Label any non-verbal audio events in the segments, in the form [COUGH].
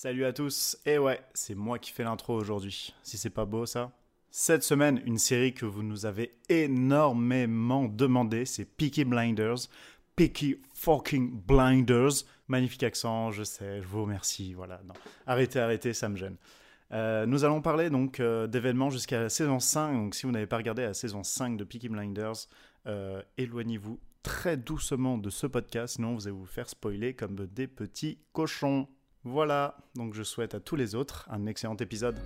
Salut à tous, et ouais, c'est moi qui fais l'intro aujourd'hui. Si c'est pas beau ça Cette semaine, une série que vous nous avez énormément demandé, c'est Peaky Blinders. Peaky fucking Blinders. Magnifique accent, je sais, je vous remercie. Voilà, non. Arrêtez, arrêtez, ça me gêne. Euh, nous allons parler donc euh, d'événements jusqu'à la saison 5. Donc si vous n'avez pas regardé la saison 5 de Peaky Blinders, euh, éloignez-vous très doucement de ce podcast, sinon vous allez vous faire spoiler comme des petits cochons. Voilà, donc je souhaite à tous les autres un excellent épisode.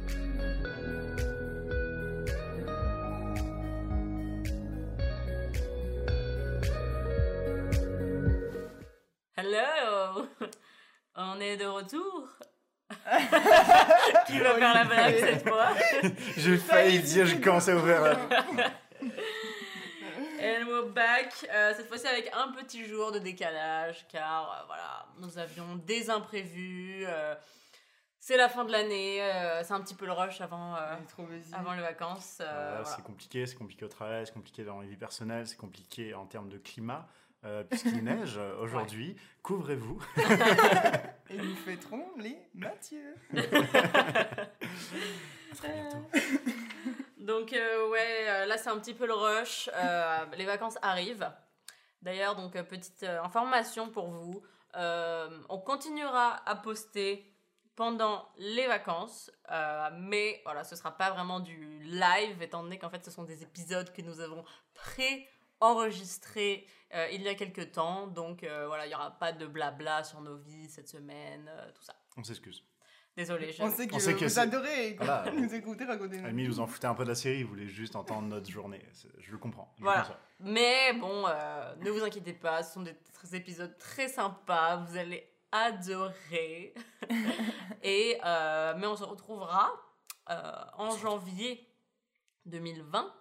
Hello. [LAUGHS] On est de retour. [LAUGHS] Qui va faire la blague cette fois? [LAUGHS] J'ai failli dire, j'ai commencé à ouvrir la... And we're back, euh, cette fois-ci avec un petit jour de décalage, car euh, voilà, nous avions des imprévus. euh, c'est la fin de l'année, euh, c'est un petit peu le rush avant, euh, avant les vacances. euh, Voilà. C'est compliqué, c'est compliqué au travail, c'est compliqué dans la vie personnelle, c'est compliqué en termes de climat. euh, Puisqu'il [LAUGHS] neige aujourd'hui, couvrez-vous. [LAUGHS] Et nous fêterons les Mathieu. [LAUGHS] Très bientôt. Donc euh, ouais, euh, là c'est un petit peu le rush. Euh, [LAUGHS] les vacances arrivent. D'ailleurs, donc petite information pour vous, on continuera à poster pendant les vacances, mais voilà, ce sera pas vraiment du live étant donné qu'en fait ce sont des épisodes que nous avons pré-enregistrés il y a quelques temps. Donc voilà, il y aura pas de blabla sur nos vies cette semaine, tout ça. On s'excuse. Désolée, je... On sait que, On sait que vous adorez Voilà. nous écouter raconter vies. nous en foutait un peu de la série, il voulait juste entendre notre journée. Je le comprends. je Voilà. Mais bon, euh, ne vous inquiétez pas, ce sont des épisodes très sympas, vous allez adorer. [LAUGHS] Et, euh, mais on se retrouvera euh, en janvier 2020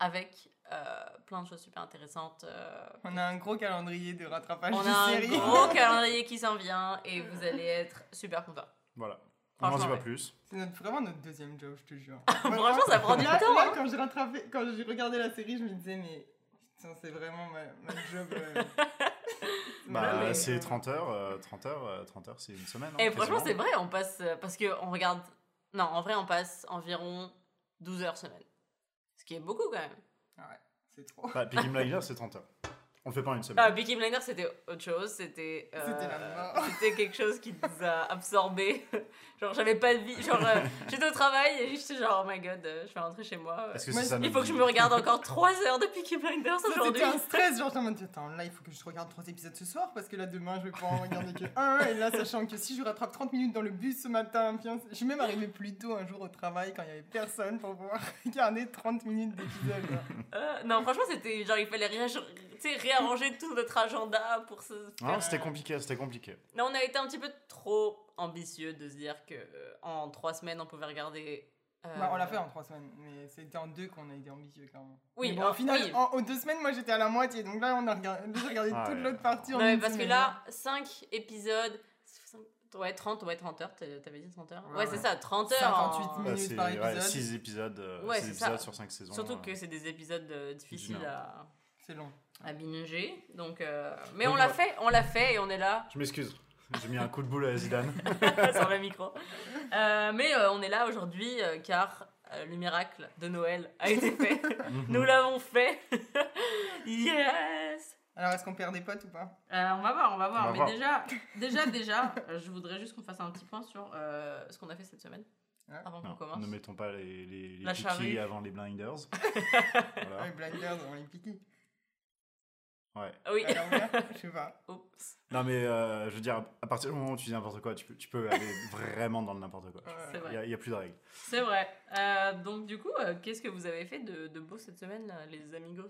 avec euh, plein de choses super intéressantes. euh, On a un gros calendrier de rattrapage on de a un gros [LAUGHS] calendrier qui s'en vient et vous allez être super contents. Voilà. On n'en dit Franchement, pas ouais. plus. C'est notre- vraiment notre deuxième job, je te jure. [LAUGHS] Franchement, ça prend du Là- temps. là, hein. quand j'ai rattrapé, quand j'ai regardé la série, je me disais, mais putain, c'est vraiment ma, ma job. euh. [LAUGHS] Bah, Ouais, c'est euh, 30 heures, euh, 30 heures, euh, 30 heures, c'est une semaine. hein, Et franchement, c'est vrai, on passe. euh, Parce qu'on regarde. Non, en vrai, on passe environ 12 heures semaine. Ce qui est beaucoup quand même. Ah ouais, c'est trop. Bah, Peaky Blinders, c'est 30 heures. On le fait pas une Ah, semaine. Peaky Blinders, c'était autre chose. C'était. euh, C'était la mort. [LAUGHS] C'était quelque chose qui nous a absorbés. [LAUGHS] genre, j'avais pas de vie. Genre, euh, [LAUGHS] j'étais au travail et j'étais genre, oh my god, euh, je vais rentrer chez moi. Est-ce que Moi, ça Il faut que je me regarde encore 3 heures de Peaky Blinders aujourd'hui. C'était un stress, genre, j'étais en mode, attends, là, il faut que je regarde trois épisodes ce soir parce que là, demain, je vais pas en regarder que un. Et là, sachant que si je rattrape 30 minutes dans le bus ce matin, puis je suis même arrivée plus tôt un jour au travail quand il y avait personne pour pouvoir regarder 30 minutes d'épisode. Euh, non, franchement, c'était genre, il fallait réa- tu sais, réarranger tout notre agenda pour se. Non, faire- c'était compliqué, c'était compliqué. Non, on a été un petit peu trop ambitieux de se dire que euh, en 3 semaines, on pouvait regarder. euh, Bah, on l'a fait en 3 semaines, mais c'était en deux qu'on a été ambitieux quand même. Oui, Mais bon, en- au final, oui. en, aux deux semaines, moi j'étais à la moitié, donc là, on a regardé, j'ai regardé Ah toute ouais. l'autre partie en Non, mais une parce que là, 5 épisodes. Ouais, 30, ouais, 30 heures, t'avais dit 30 heures Ouais, Ouais, ouais. c'est ça, 30 heures. 58 en- minutes. Bah, c'est par épisode. 6 épisodes, euh, ça. sur 5 saisons. Surtout euh. que c'est des épisodes euh, difficiles à, C'est long. à binger. Donc, euh, mais Donc on l'a voilà. fait, on l'a fait et on est là Je m'excuse, j'ai mis un coup de boule à Zidane. [LAUGHS] sur le micro. Euh, mais euh, on est là aujourd'hui euh, car euh, le miracle de Noël a été fait. [LAUGHS] Nous l'avons fait. [LAUGHS] yes Alors, est-ce qu'on perd des potes ou pas? Euh, on va voir, on va voir. On va Mais voir. déjà, déjà, déjà, je voudrais juste qu'on fasse un petit point sur euh, ce qu'on a fait cette semaine. Ouais. Avant qu'on commence. ne mettons pas les, les, les avant les blinders. voilà. Ouais, Blinders, on les piqué. Ouais. Ah Oui. Alors, là, [LAUGHS] je sais pas. Oups. Non, mais euh, je veux dire, à partir du moment où tu dis n'importe quoi, tu peux, tu peux aller [LAUGHS] vraiment dans le n'importe quoi. Ouais. C'est Il vrai. n'y a, il y a plus de règles. C'est vrai. Euh, donc, du coup, euh, qu'est-ce que vous avez fait de, de beau cette semaine, là, les amigos?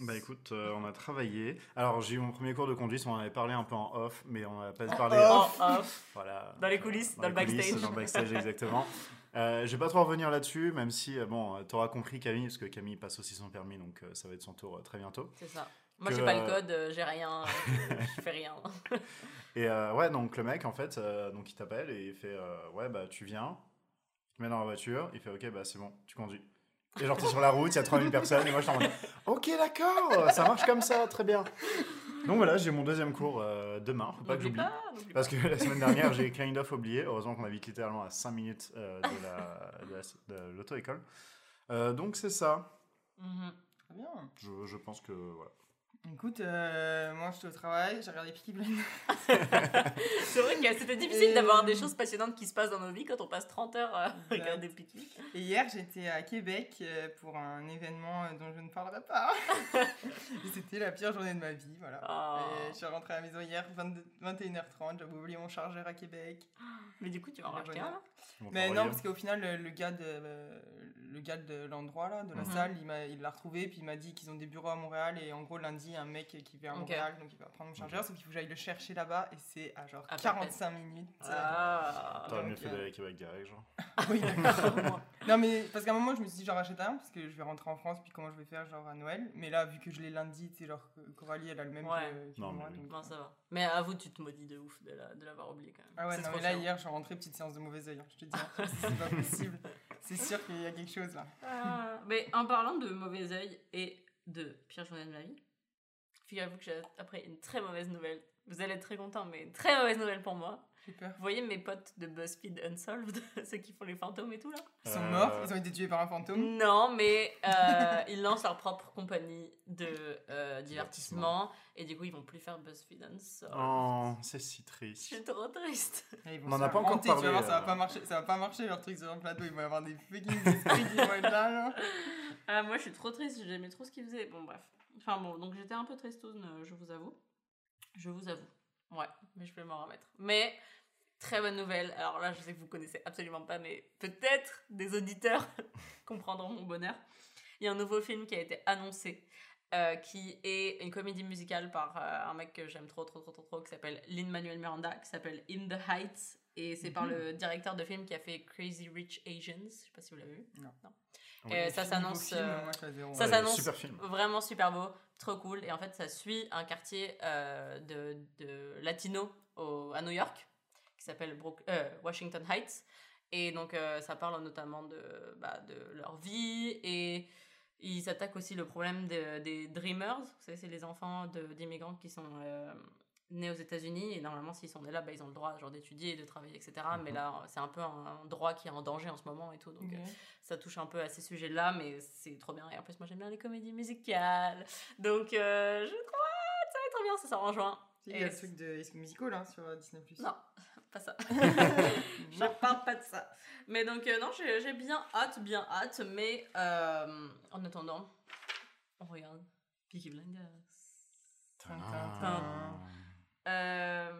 Bah écoute, euh, on a travaillé. Alors j'ai eu mon premier cours de conduite, on en avait parlé un peu en off, mais on n'a pas parlé. off. Oh, off. Voilà. Dans les coulisses, dans les le backstage. coulisses, Dans le backstage, exactement. [LAUGHS] Euh, je vais pas trop revenir là-dessus, même si, bon, tu auras compris Camille, parce que Camille passe aussi son permis, donc euh, ça va être son tour euh, très bientôt. C'est ça. Moi, j'ai pas le code, euh, j'ai rien, euh, [LAUGHS] je fais rien. Et euh, ouais, donc le mec, en fait, euh, donc il t'appelle et il fait euh, Ouais, bah tu viens, il te met dans la voiture, il fait Ok, bah c'est bon, tu conduis. Et genre, t'es sur la route, il y a 3000 personnes, et moi je suis en mode Ok, d'accord, ça marche comme ça, très bien. Donc voilà, j'ai mon deuxième cours euh, demain, faut pas que j'oublie. Parce que la semaine dernière, j'ai kind of oublié. Heureusement qu'on habite littéralement à 5 minutes euh, de la- de la- de l'auto-école. Euh, donc c'est ça. Mhm. Très bien. Je, je pense que voilà. Écoute, euh, moi j'étais au travail, j'ai regardé Peaky Blinders. [LAUGHS] C'est vrai que c'était difficile Et, d'avoir euh, des choses passionnantes qui se passent dans nos vies quand on passe 30 heures à regarder Picky. Et hier, j'étais à Québec euh, pour un événement euh, dont je ne parlerai pas. [LAUGHS] C'était la pire journée de ma vie, voilà. Oh. Et je suis rentrée à la maison hier, 22 21h30, j'avais oublié mon chargeur à Québec. Mais du coup, tu vas en racheter un là Mais on non, parce qu'au final, le, le gars de euh, le gars de l'endroit là, de la Mhm. salle, il m'a il l'a retrouvé puis il m'a dit qu'ils ont des bureaux à Montréal et en gros lundi, y a un mec qui vient à. Montréal donc il va prendre mon chargeur, sauf qu'il faut que j'aille le chercher là-bas et c'est à genre À peu 45 minutes. Ah. T'aurais mieux fait euh, d'aller à Québec direct, genre. [LAUGHS] Oui, [LAUGHS] d'accord. non mais parce qu'à un moment je me suis dit j'en rachète un parce que je vais rentrer en France puis comment je vais faire genre à Noël. Mais là vu que je l'ai lundi, tu sais genre Coralie elle a le même Ouais. que, que Non, moi. mais oui. donc- Bon, ça va. Mais avoue, tu te maudis de ouf de la- de l'avoir oublié quand même. Ah ouais non mais là chiant. hier je suis rentrée petite séance de mauvais oeil. hein, je te dis hein, [LAUGHS] c'est pas possible. C'est sûr qu'il y a quelque chose là. Ah, mais en parlant de mauvais oeil et de pire journée de ma vie, figurez-vous que j'ai après une très mauvaise nouvelle. Vous allez être très contents, mais une très mauvaise nouvelle pour moi. J'ai peur. Vous voyez mes potes de BuzzFeed Unsolved, [LAUGHS] ceux qui font les fantômes et tout là? Ils sont morts, ils ont été tués par un fantôme? Non, mais euh, ils lancent leur propre compagnie de euh, divertissement et du coup ils vont plus faire BuzzFeed Unsolved. Oh, c'est si Je triste. suis trop triste. Et ils vont On en se a faire pas encore tu vas parlé, voir, ça va euh. pas marcher, ça va pas marcher leur truc sur un plateau, ils vont avoir des fucking esprits qui vont être là. là. Ah, moi je suis trop triste, j'aimais trop ce qu'ils faisaient. Bon, bref. Enfin bon, donc j'étais un peu tristoune, euh, je vous avoue. Je vous avoue. Ouais, mais je vais m'en remettre. Mais, très bonne nouvelle. Alors là, je sais que vous connaissez absolument pas, mais peut-être des auditeurs [LAUGHS] comprendront mon bonheur. Il y a un nouveau film qui a été annoncé, euh, qui est une comédie musicale par euh, un mec que j'aime trop, trop, trop, trop, trop, qui s'appelle Lin-Manuel Miranda, qui s'appelle In the Heights. Et c'est par Mhm. le directeur de film qui a fait Crazy Rich Asians. Je sais pas si vous l'avez vu. Oui. Euh, ça s'annonce, euh, ça s'annonce vraiment super beau, trop cool. Et en fait, ça suit un quartier euh, de, de latino au- à New York qui s'appelle euh, Washington Heights. Et donc, euh, ça parle notamment de, bah, de leur vie et ils s'attaquent aussi le problème de- des Dreamers. Vous savez, c'est les enfants d'immigrants qui sont euh, nés aux États-Unis et normalement, s'ils sont nés là, bah, ils ont le droit genre, d'étudier, de travailler, etc. Mais Mhm. là, c'est un peu un, droit qui est en danger en ce moment et tout. Donc, euh, ça touche un peu à ces sujets-là, mais c'est trop bien. Et en plus, moi, j'aime bien les comédies musicales. Donc, euh, je crois que ça va être trop bien, ça sort en juin. Il y a Et le truc de High Musical hein, sur euh, Disney+. Non, pas ça. [LAUGHS] je parle pas de ça. Mais donc, euh, non, j'ai j'ai bien hâte, bien hâte. Mais en attendant, on regarde Peaky Blinders. Tintin. Euh...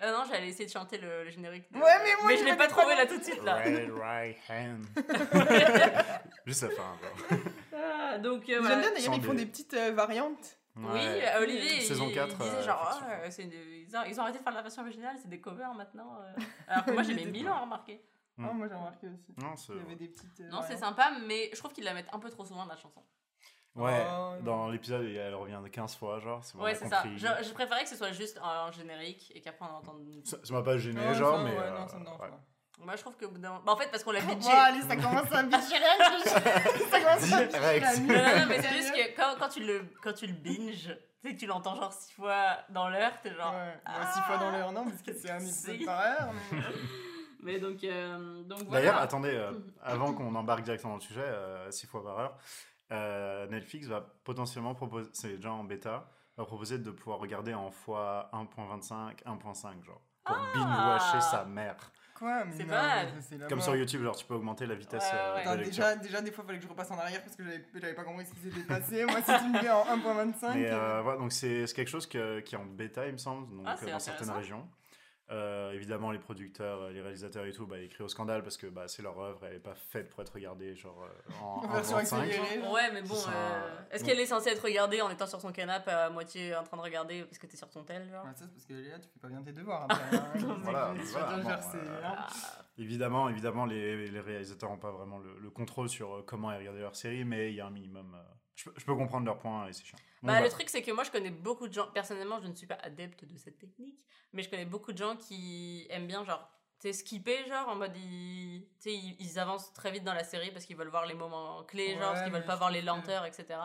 ah non, j'allais essayer de chanter le, le générique. de- Ouais, mais moi, Mais je l'ai pas trouvé là tout de suite là. Right, right hand. [LAUGHS] Juste la fin, genre. Ah, donc, euh, J'aime bien d'ailleurs, ils font des- petites euh, variantes. Oui, Ouais. euh, Olivier, Saison il, 4, il disait euh, genre, effectivement. ah, des- ils, ont, ils ont arrêté de faire la version originale, c'est des covers maintenant. euh. Alors que moi [LAUGHS] j'ai mis mille ans à remarquer. Mm. Ah, moi j'ai remarqué aussi. Non, c'est. Il y avait des petites. euh, Non, c'est sympa, mais je trouve qu'ils la mettent un peu trop souvent la chanson. Ouais, Oh, non. dans l'épisode, elle revient de 15 fois, genre. bon, Ouais, c'est ça. Je, je préférais que ce soit juste en générique et qu'après on entende. Ça m'a pas gêné, Ouais, genre, ça, mais. ouais, euh, non, ça me dérange ouais. Moi je trouve que. au bout d'un moment- Bah, en fait, parce qu'on l'a Bon, budget. allez, ça commence à [LAUGHS] bitcher Ça commence à [LAUGHS] bitcher. Non, non, non, mais c'est juste que quand, quand, tu le, quand tu le binge, tu sais que tu l'entends genre six fois dans l'heure, t'es genre. Ouais, Ah. ouais, six fois dans l'heure, non, parce que c'est un épisode Si. par heure. mais- [LAUGHS] Mais donc, euh, donc voilà. D'ailleurs, attendez, euh, avant qu'on embarque directement dans le sujet, 6 fois par heure, euh, Netflix va potentiellement proposer, c'est déjà en bêta, va proposer de pouvoir regarder en fois 1.25, 1.5, genre. Pour Ah. binge-watcher sa mère. Quoi Mais C'est non, pas mal. mais c'est la Comme mort. sur YouTube, genre tu peux augmenter la vitesse Ouais, euh, ouais. de Attends, lecture. déjà, déjà, des fois, il fallait que je repasse en arrière parce que j'avais j'avais pas compris ce qui s'était passé. [LAUGHS] Moi, si tu me mets en 1.25. Mais euh, voilà, donc c'est c'est quelque chose que- qui est en bêta, il me semble, donc, Ah, euh, dans certaines intéressant. régions. Euh, évidemment, les producteurs, euh, les réalisateurs et tout, bah, ils crient au scandale parce que bah, c'est leur œuvre, elle n'est pas faite pour être regardée genre, euh, en [LAUGHS] En version 1.25. accélérée. Ouais, mais bon, euh, est-ce qu'elle est censée être regardée en étant sur son canapé à moitié en train de regarder parce que t'es sur ton tel, genre Ouais, ça, c'est parce que Léa, tu fais pas bien tes devoirs après. hein. [LAUGHS] Voilà, voilà, bon, euh, hein. Ah, [LAUGHS] Évidemment, évidemment, les, les réalisateurs n'ont pas vraiment le, le contrôle sur comment ils regardent leur série, mais il y a un minimum. euh, je, peux, je peux comprendre leur point et c'est chiant. Bah, le truc, c'est que moi, je connais beaucoup de gens. Personnellement, je ne suis pas adepte de cette technique, mais je connais beaucoup de gens qui aiment bien, genre, tu sais, skipper, genre, en mode, ils, tu sais, ils, ils avancent très vite dans la série parce qu'ils veulent voir les moments clés, genre, parce qu'ils veulent pas je voir les lenteurs, etc.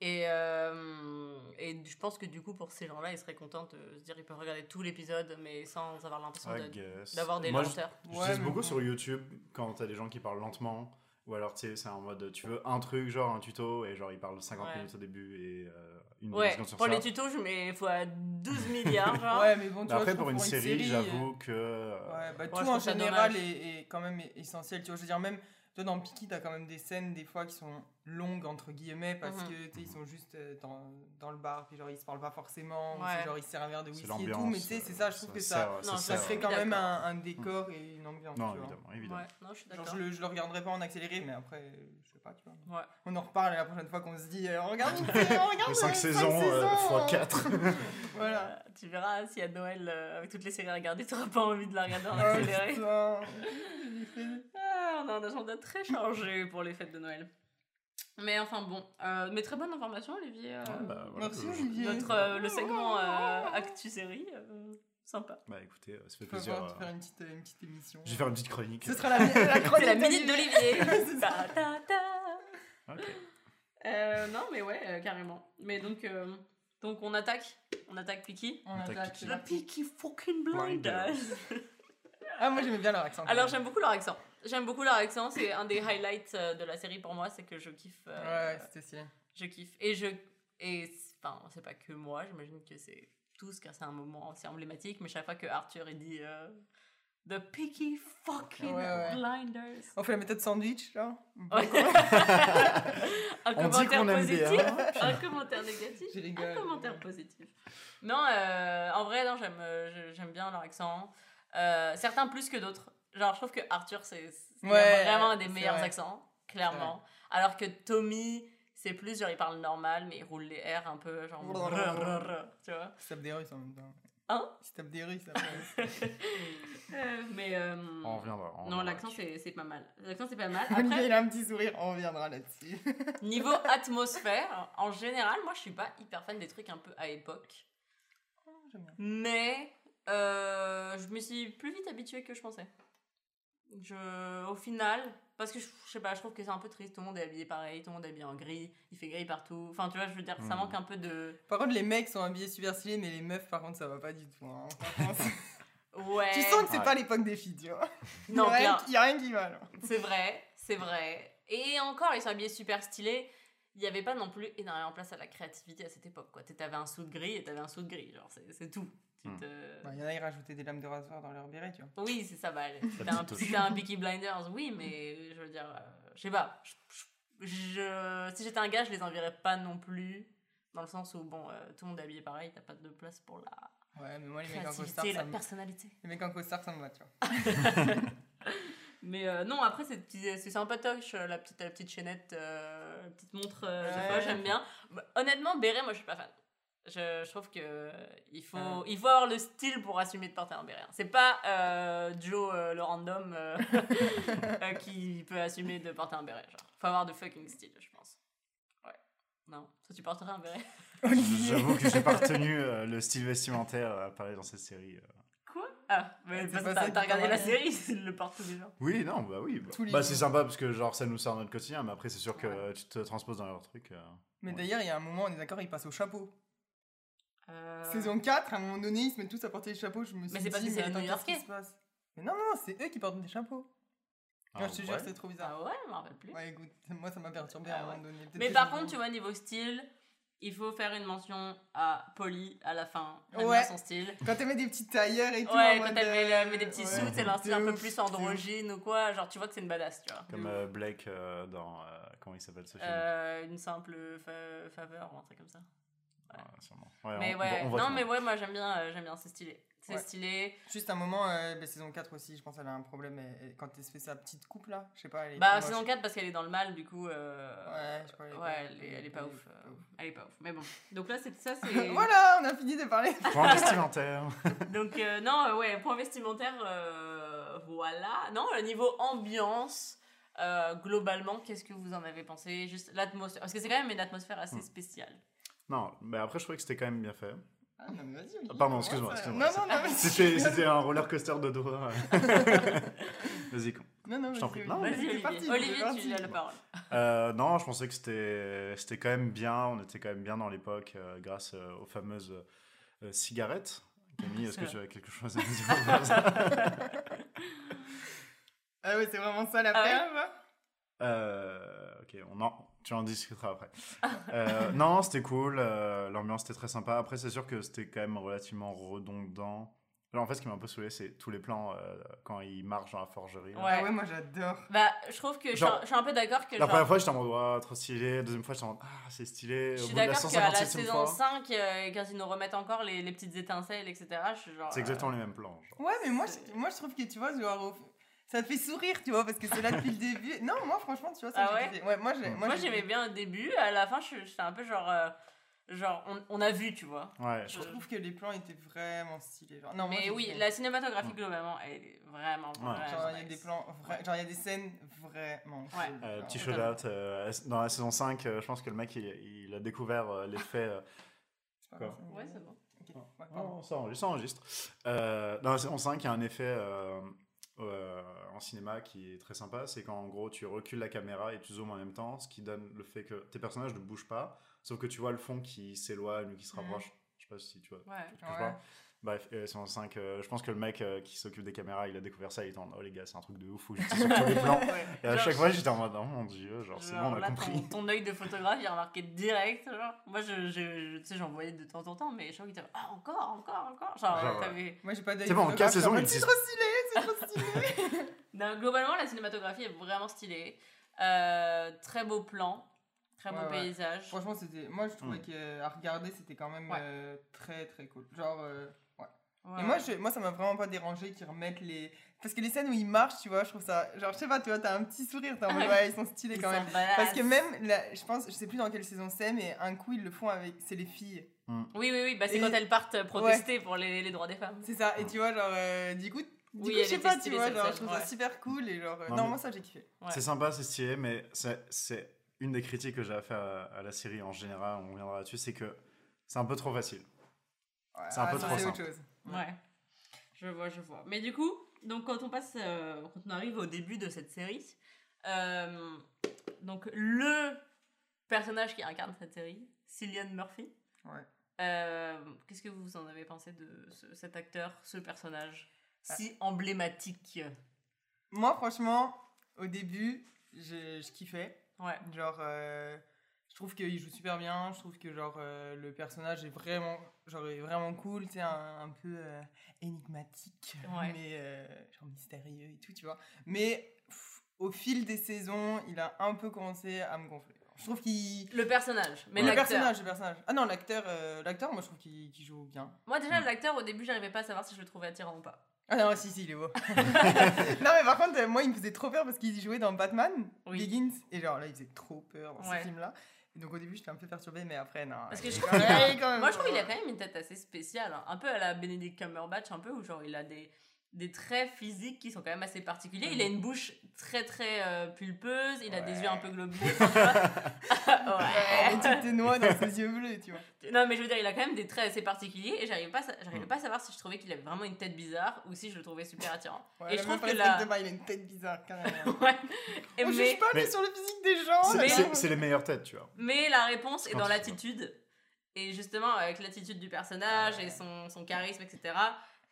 Et, euh, et je pense que du coup, pour ces gens-là, ils seraient contents de se dire ils peuvent regarder tout l'épisode, mais sans avoir l'impression de- d'avoir des Moi, je- lenteurs. J'utilise Ouais, beaucoup sur YouTube quand t'as des gens qui parlent lentement. Ou alors, tu sais, c'est en mode, tu veux un truc, genre un tuto, et genre, ils parlent 50 Ouais. minutes au début et euh, une Ouais, seconde sur pour ça. les tutos, je mets fois 12 milliards, [LAUGHS] genre. Ouais, mais bon, tu Mais vois, après, pour trouve une série, euh, j'avoue que. euh, Ouais, bah, tout en général est, est quand même essentiel. Tu vois, je veux dire, même toi dans Piki, t'as quand même des scènes des fois qui sont longues entre guillemets parce Mhm. que tu sais, ils sont juste euh, dans, dans le bar, puis genre ils se parlent pas forcément, ou Ouais. genre ils se servent un verre de whisky et tout. Mais tu sais, c'est ça, je trouve que ça, sert- Non, ça crée quand même un, un décor et une ambiance. Non, tu vois. évidemment, évidemment. Ouais, non, je suis Genre, je, le, je le regarderai pas en accéléré, mais après, je sais pas, tu vois. Ouais. On en reparle la prochaine fois qu'on se dit, euh, regarde, [LAUGHS] une série, on regarde Les 5 euh, saisons euh, x 4. Voilà. Euh, tu verras, y a Noël euh, avec toutes les séries à regarder, tu n'auras pas envie de la regarder en Oh, accéléré. [LAUGHS] Ah, on a un agenda très chargé [LAUGHS] pour les fêtes de Noël. Mais enfin bon, euh, mais très bonne information, Olivier. euh, bah, Merci, je- Olivier. notre, euh, le segment euh, Actu Série, euh, sympa. Bah écoutez, euh, ça fait Je vais plaisir. te euh, faire une petite, une petite émission. Je vais faire une petite chronique. Ce sera la, la [LAUGHS] chronique C'est la minute d'Olivier. [LAUGHS] Ta, ta, ta. Euh, non, mais ouais, euh, carrément. Mais donc, euh, donc on attaque, on attaque Piki. On Attaque attaque, Piki. parti. Piki fucking blinders. Ah, moi j'aimais bien leur accent. Alors j'aime beaucoup leur accent. J'aime beaucoup leur accent. C'est un des highlights euh, de la série pour moi, c'est que je kiffe. euh, Ouais, ouais, c'était stylé. Je kiffe. Et je. Et c'est- enfin, c'est pas que moi, j'imagine que c'est tous, car c'est un moment assez emblématique, mais chaque fois que Arthur il dit euh, The Picky fucking Ouais, ouais. blinders. On fait la méthode sandwich là Ouais. [LAUGHS] un On dit commentaire aime positif, bien. un commentaire négatif, Je rigole. un commentaire positif. Non, euh, en vrai, non, j'aime, bien leur accent. Euh, certains plus que d'autres. Genre, je trouve que Arthur, c'est Ouais, vraiment un des meilleurs vrai. accents, clairement. Alors que Tommy, c'est plus genre, il parle normal, mais il roule les R un peu, genre. tu vois. Il se tape des Russes en même temps. Hein Il se tape des Russes après. [LAUGHS] Euh, mais. euh, On reviendra. on non, l'accent, c'est c'est pas mal. L'accent, c'est pas mal. [LAUGHS] Après, il a un petit sourire, on reviendra là-dessus. [LAUGHS] niveau atmosphère, en général, moi, je suis pas hyper fan des trucs un peu à époque. J'aime bien. Mais euh, je me suis plus vite habituée que je pensais. Je, au final, parce que je, je sais pas, je trouve que c'est un peu triste. Tout le monde est habillé pareil, tout le monde est habillé en gris, il fait gris partout. Enfin, tu vois, je veux dire, ça Hmm. manque un peu de. Par contre, les mecs sont habillés super stylés, mais les meufs, par contre, ça va pas du tout. hein. [LAUGHS] Ouais. tu sens que c'est Ouais. pas l'époque des filles, tu vois. Non, il, y a rien, clair. il y a rien qui va là. C'est vrai, c'est vrai. Et encore, ils sont habillés super stylés. Il n'y avait pas non plus énormément de place à la créativité à cette époque. quoi. T'avais un sou de gris et t'avais un sou de gris. Genre, c'est c'est tout. Hmm. te- Bah, Il y en a, ils rajoutaient des lames de rasoir dans leur béret, tu vois. Oui, c'est ça. Bah, La c'était un, c'était un Peaky Blinders, oui, mais je veux dire, euh, je sais pas. Je, si j'étais un gars, je les enverrais pas non plus. Dans le sens où, bon, euh, tout le monde est habillé pareil, t'as pas de place pour la Ouais, mais moi, les mecs en costard, ça la me... personnalité. les mecs en costard, ça me va, tu vois. [LAUGHS] Mais euh, non, après, c'est sympatoche, euh, la petite, la petite chaînette, euh, la petite montre, euh, Ouais. j'aime bien. Bah, honnêtement, béret, moi, je suis pas fan. Je, je trouve que euh, il faut, Ah. il faut avoir le style pour assumer de porter un béret. hein. C'est pas euh, Joe euh, le random euh, [LAUGHS] euh, qui peut assumer de porter un béret. Genre, faut avoir de fucking style, je pense. Ouais. Non, toi tu porterais un béret? [LAUGHS] J'avoue que j'ai pas retenu euh, le style vestimentaire à parler dans cette série. euh. Quoi? Ah, mais C'est parce que t'as regardé la série, [LAUGHS] ils le portent tous les jours. Oui, non, bah oui. Bah, Bah, c'est sympa parce que genre ça nous sert notre quotidien, mais après c'est sûr que Ouais. tu te transposes dans leur truc. euh. Mais Ouais. d'ailleurs, il y a un moment, on est d'accord, ils passent au chapeau. Euh, Saison 4, à un moment donné, ils se mettent tous à porter des chapeaux. Je me suis Mais c'est parce dit, que c'est les attends, qu'est-ce qui se passe? Mais non, non, c'est eux qui portent des chapeaux. Ah, non, je te jure, ouais? c'est trop bizarre. Ah ouais, je m'en rappelle plus. Ouais, écoute, moi ça m'a perturbé Ah à un ouais. moment donné. Mais par contre, tu vois, niveau style, il faut faire une mention à Polly à la fin. Ouais. son style. Quand elle met des petites tailleurs et tout. Ouais, quand elle met, le- met des petits ouais, suits, elle a un style un peu plus androgyne ou quoi. Genre, tu vois que c'est une badass, tu vois. Comme euh, Blake euh, dans. euh, comment il s'appelle ce film? Une simple fa- faveur ou un truc comme ça. Ah. Ouais, mais on- ouais, on non, mais ouais, moi j'aime bien, euh, j'aime bien, c'est stylé. C'est Ouais. stylé. Juste un moment, euh, bah, saison 4 aussi, je pense qu'elle a un problème. quand elle se fait sa petite coupe là, je sais pas. Elle est Bah, saison moche. 4 parce qu'elle est dans le mal, du coup. euh, Ouais, je elle est ouais, pas- elle est, elle est pas ouf. euh, pas ouf. Elle est pas ouf. Mais bon. [LAUGHS] Donc là, c'est ça, c'est. [LAUGHS] voilà, on a fini de parler. Point [LAUGHS] vestimentaire. Donc, euh, non, euh, ouais, point vestimentaire, euh, voilà. Non, le niveau ambiance, euh, globalement, qu'est-ce que vous en avez pensé? Juste l'atmosphère. Parce que c'est quand même une atmosphère assez Hmm. spéciale. Non, mais après je trouvais que c'était quand même bien fait. Ah, non, mais vas-y, Ah, pardon, excuse-moi, excuse-moi. Non, non, non, mais C'était c'était un roller coaster de doigts. [LAUGHS] Vas-y. con. Non, non, Je t'en prie. Non, Olivier, Vas-y, c'est Olivier. parti, Olivier, parti. tu as la parole. Euh, non, je pensais que c'était c'était quand même bien. On était quand même bien dans l'époque euh, grâce euh, aux fameuses euh, cigarettes. Camille, est-ce que tu as quelque chose à dire [LAUGHS] Ah ouais, c'est vraiment ça la Ah ouais? perve Euh, ok, on en, tu en discuteras après. Euh, non, c'était cool, euh, l'ambiance était très sympa. Après, c'est sûr que c'était quand même relativement redondant. Alors, en fait, ce qui m'a un peu saoulé, c'est tous les plans euh, quand ils marchent dans la forgerie. là. Ouais. Ah ouais, moi j'adore. Bah, je trouve que je suis Genre- un- je suis un peu d'accord que La genre, première fois, j'étais en mode, trop stylé. La deuxième fois, j'étais en mode, ah, c'est stylé. je suis d'accord qu'à la 157e saison fois, 5, euh, quand ils nous remettent encore les, les petites étincelles, etc., je suis genre... c'est euh, exactement les mêmes plans. genre. Ouais, mais moi je, moi je trouve que tu vois, genre, ça te fait sourire, tu vois, parce que c'est là depuis le début. Non, moi franchement, tu vois, ça Ah ouais. Ouais, moi, j'ai- Mm. moi, Moi, j'aimais bien au début, à la fin, je- j'étais un peu genre... euh, genre, on, on a vu, tu vois. Ouais, Je trouve que les plans étaient vraiment stylés. Genre, non, moi, Mais oui, la cinématographie, globalement, elle est vraiment, Ouais. vraiment Genre, il y a des plans, vra- genre, il y a des scènes vraiment. Euh, Genre, petit shout-out. euh, dans la saison 5, euh, je pense que le mec, il, il a découvert euh, l'effet. euh, Ouais, c'est bon. Ok, ouais. Oh, ça enregistre. Ça enregistre. Euh, dans la saison 5, il y a un effet euh, euh, en cinéma qui est très sympa. C'est quand en gros tu recules la caméra et tu zoomes en même temps, ce qui donne le fait que tes personnages ne bougent pas, sauf que tu vois le fond qui s'éloigne ou qui se Mhm. rapproche. Je sais pas si tu vois. Ouais. tu Ouais. pas. Bref, euh, saison 5, euh, je pense que le mec euh, qui s'occupe des caméras, il a découvert ça, il était en oh les gars, c'est un truc de ouf, faut juste sur tous les plans. [LAUGHS] Ouais. Et à Genre, chaque fois, j'étais en mode oh mon dieu, genre c'est bon, on a là, compris. Ton, [LAUGHS] ton œil de photographe, j'ai remarqué direct. Genre. Moi, je, je, je- tu sais, j'en voyais de temps en temps, mais je crois qu'il était ah, encore, encore, encore. Genre, Genre, t'avais. Moi, j'ai pas d'œil C'est bon, en photographe, quatre saisons, il mode. C'est trop stylé, c'est trop stylé. [LAUGHS] Non, globalement, la cinématographie est vraiment stylée. Euh, très beau plan, très beau Ouais, ouais. paysage. Franchement, c'était. Moi, je trouvais Mm. qu'à regarder, c'était quand même Ouais. euh, très très cool. Genre. euh, ouais. Ouais, Et moi, je, moi, ça m'a vraiment pas dérangé qu'ils remettent les. Parce que les scènes où ils marchent, tu vois, je trouve ça. Genre, je sais pas, tu vois, t'as un petit sourire, t'es en mode, [LAUGHS] ouais, ils sont stylés Ils quand même. Parce que même, là, je pense, je sais plus dans quelle saison c'est, mais un coup, ils le font avec. C'est les filles. Oui, oui, oui, bah, c'est Et- quand elles partent protester pour les, les droits des femmes. C'est ça. Et tu vois, genre, euh, du coup. Du Oui, coup, je sais pas, tu vois, genre, je trouve ça super cool et genre. euh, Non, non, mais- moi, ça, j'ai kiffé. Ouais. C'est sympa, c'est stylé, mais c'est- c'est une des critiques que j'ai à faire à, à la série en général, on reviendra là-dessus, c'est que c'est un peu trop facile. Ouais, C'est un peu ça, trop c'est autre simple. Ouais, je vois, je vois. Mais du coup, donc quand on passe, euh, quand on arrive au début de cette série, euh, donc le personnage qui incarne cette série, Cillian Murphy. Ouais. euh, Qu'est-ce que vous en avez pensé de ce- cet acteur, ce personnage Ah. si emblématique? Moi, franchement, au début, je, je kiffais. Ouais. Genre, je trouve qu'il joue super bien. Je trouve que genre euh, le personnage est vraiment, genre, est vraiment cool. Tu sais, un, un peu euh, énigmatique, Ouais. mais euh, genre mystérieux et tout, tu vois. Mais pff, au fil des saisons, il a un peu commencé à me gonfler. Je trouve qu'il Le personnage, mais le personnage, le personnage. Ah non, l'acteur, euh, l'acteur, moi je trouve qu'il joue bien. Moi déjà, Mm. l'acteur, au début, j'arrivais pas à savoir si je le trouvais attirant ou pas. Ah non, si, si, il est beau. [LAUGHS] non, mais par contre, moi, il me faisait trop peur parce qu'il jouait dans Batman, Oui. Begins, et genre là, il faisait trop peur dans Ouais. ce film-là. Et donc au début, j'étais un peu perturbée, mais après, non. Parce que je trouve Moi, je trouve qu'il a quand même une tête assez spéciale, hein. un peu à la Benedict Cumberbatch, un peu où genre il a des, des traits physiques qui sont quand même assez particuliers. Il a une bouche très très euh, pulpeuse, il a des yeux un peu globuleux. enfin, tu vois. Ouais, tu te noies dans ses yeux bleus, tu vois. Non, mais je veux dire, il a quand même des traits assez particuliers et j'arrivais pas, j'arrivais Mm. pas à savoir si je trouvais qu'il avait vraiment une tête bizarre ou si je le trouvais super attirant. [LAUGHS] Ouais, et je trouve que respecte la. il a une tête bizarre, carrément. [LAUGHS] Ouais. Et On mais, juge pas Mais- sur le physique des gens. C'est- là. Les meilleures têtes, tu vois. mais la réponse est dans tu- l'attitude. Et justement, avec l'attitude du personnage Ouais. et son, son charisme, etc.,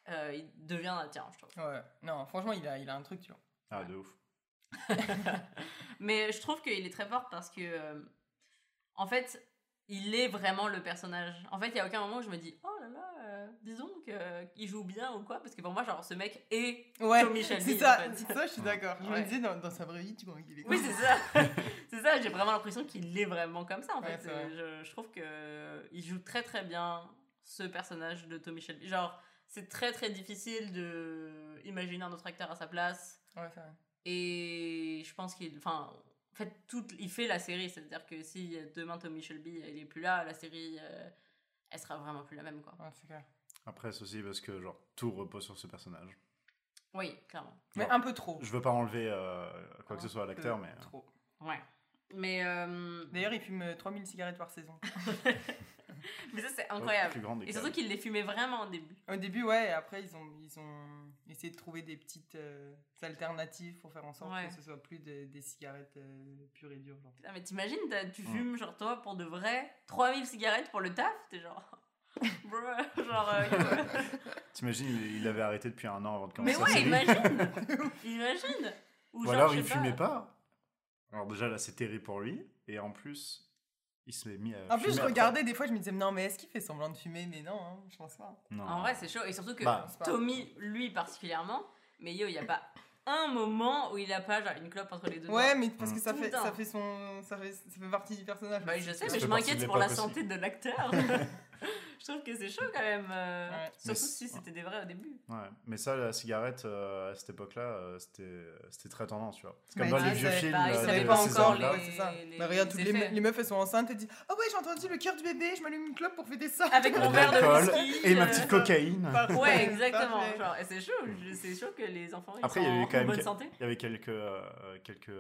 euh, il devient attirant, je trouve. Ouais, non, franchement, il a, il a un truc, tu vois. Ah, Ouais. de ouf. [LAUGHS] Mais je trouve qu'il est très fort parce que, euh, en fait, il est vraiment le personnage. En fait, il y a aucun moment où je me dis, oh là là, euh, disons qu'il joue bien ou quoi. Parce que pour moi, genre, ce mec est Ouais, Tommy Shelby. c'est ça, en fait. c'est ça, je suis d'accord. Je Ouais. me disais, dans, dans sa vraie vie, tu vois, qu'il est Oui, comme c'est ça. [LAUGHS] c'est ça, j'ai vraiment l'impression qu'il est vraiment comme ça, en Ouais, fait. Euh, je, je trouve que euh, il joue très très bien ce personnage de Tommy Shelby. Genre, c'est très très difficile de imaginer un autre acteur à sa place. Ouais, c'est vrai. Et je pense qu'il. Enfin, en fait, tout, il fait la série. C'est-à-dire que si demain Tommy Shelby il est plus là, la série, euh, elle sera vraiment plus la même, quoi. Ouais, c'est clair. Après, c'est aussi parce que genre, tout repose sur ce personnage. Oui, clairement. Mais un peu trop. Je veux pas enlever euh, quoi que ce soit à Un l'acteur, peu mais. euh, Trop. Ouais. Mais. euh, D'ailleurs, il fume euh, 3000 cigarettes par saison. [LAUGHS] [LAUGHS] Mais ça, c'est incroyable. Des Et surtout câbles. qu'il les fumait vraiment au début. Au début, ouais, et après, ils ont, ils ont essayé de trouver des petites euh, alternatives pour faire en sorte Ouais. que ce soit plus de- des cigarettes euh, pures et dures. genre. Putain, mais t'imagines, tu Ouais. fumes, genre toi, pour de vrai, 3000 cigarettes pour le taf T'es genre. [LAUGHS] Genre. euh, [LAUGHS] T'imagines, il, il avait arrêté depuis un an avant de mais commencer ouais, la série. imagine Imagine Ou Ou genre, alors il fumait pas. Alors déjà là c'est terrible pour lui. Et en plus, il se met mis à En plus, je après. regardais des fois, je me disais, non, mais est-ce qu'il fait semblant de fumer? Mais non, hein, je pense pas. Non. En vrai, c'est chaud. Et surtout que Bah. Tommy, lui particulièrement, mais yo, il n'y a pas un moment où il a pas genre une clope entre les deux Ouais, doigts. mais parce que ça fait, ça fait son, ça fait, ça fait partie du personnage. Bah je sais, Ça mais je m'inquiète pour la aussi. santé de l'acteur. [LAUGHS] je trouve que c'est chaud quand même. euh, Ouais. Mais Surtout si c'était des vrais au début. Ouais. Mais ça, la cigarette, euh, à cette époque-là, euh, c'était c'était très tendance, tu vois. C'est Bah, comme dans les vieux pas, films. ils savaient pas encore les- Bah, regarde, les toutes les, meufs, elles sont enceintes, elles disent Ah ouais, j'ai entendu le cœur du bébé, je m'allume une clope pour fêter ça. Avec mon De verre de l'alcool whisky. Et ma petite cocaïne. Ouais, exactement. Genre, et c'est chaud, c'est chaud que les enfants ils Après, sont en bonne santé. Il y avait quelques. quelques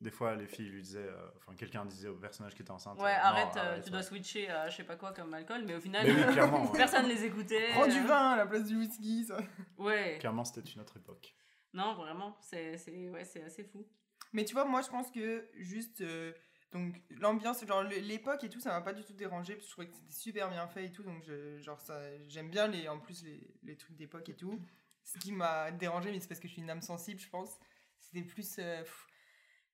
des fois, les filles lui disaient. euh, Enfin, quelqu'un disait au personnage qui était enceinte. Ouais, euh, non, arrête, euh, tu ouais. dois switcher à je sais pas quoi comme alcool, mais au final, Mais oui, clairement. ouais. personne les écoutait. Prends du euh, vin à la place du whisky. Ça. Ouais, Clairement, c'était une autre époque. non, vraiment, c'est c'est- ouais, c'est assez fou. Mais tu vois, moi, je pense que juste. euh, donc, l'ambiance, genre l'époque et tout, ça m'a pas du tout dérangé parce que je trouvais que c'était super bien fait et tout. Donc, je, genre, ça, j'aime bien les, en plus les, les trucs d'époque et tout. Ce qui m'a dérangé, mais c'est parce que je suis une âme sensible, je pense. C'était plus. euh, pff,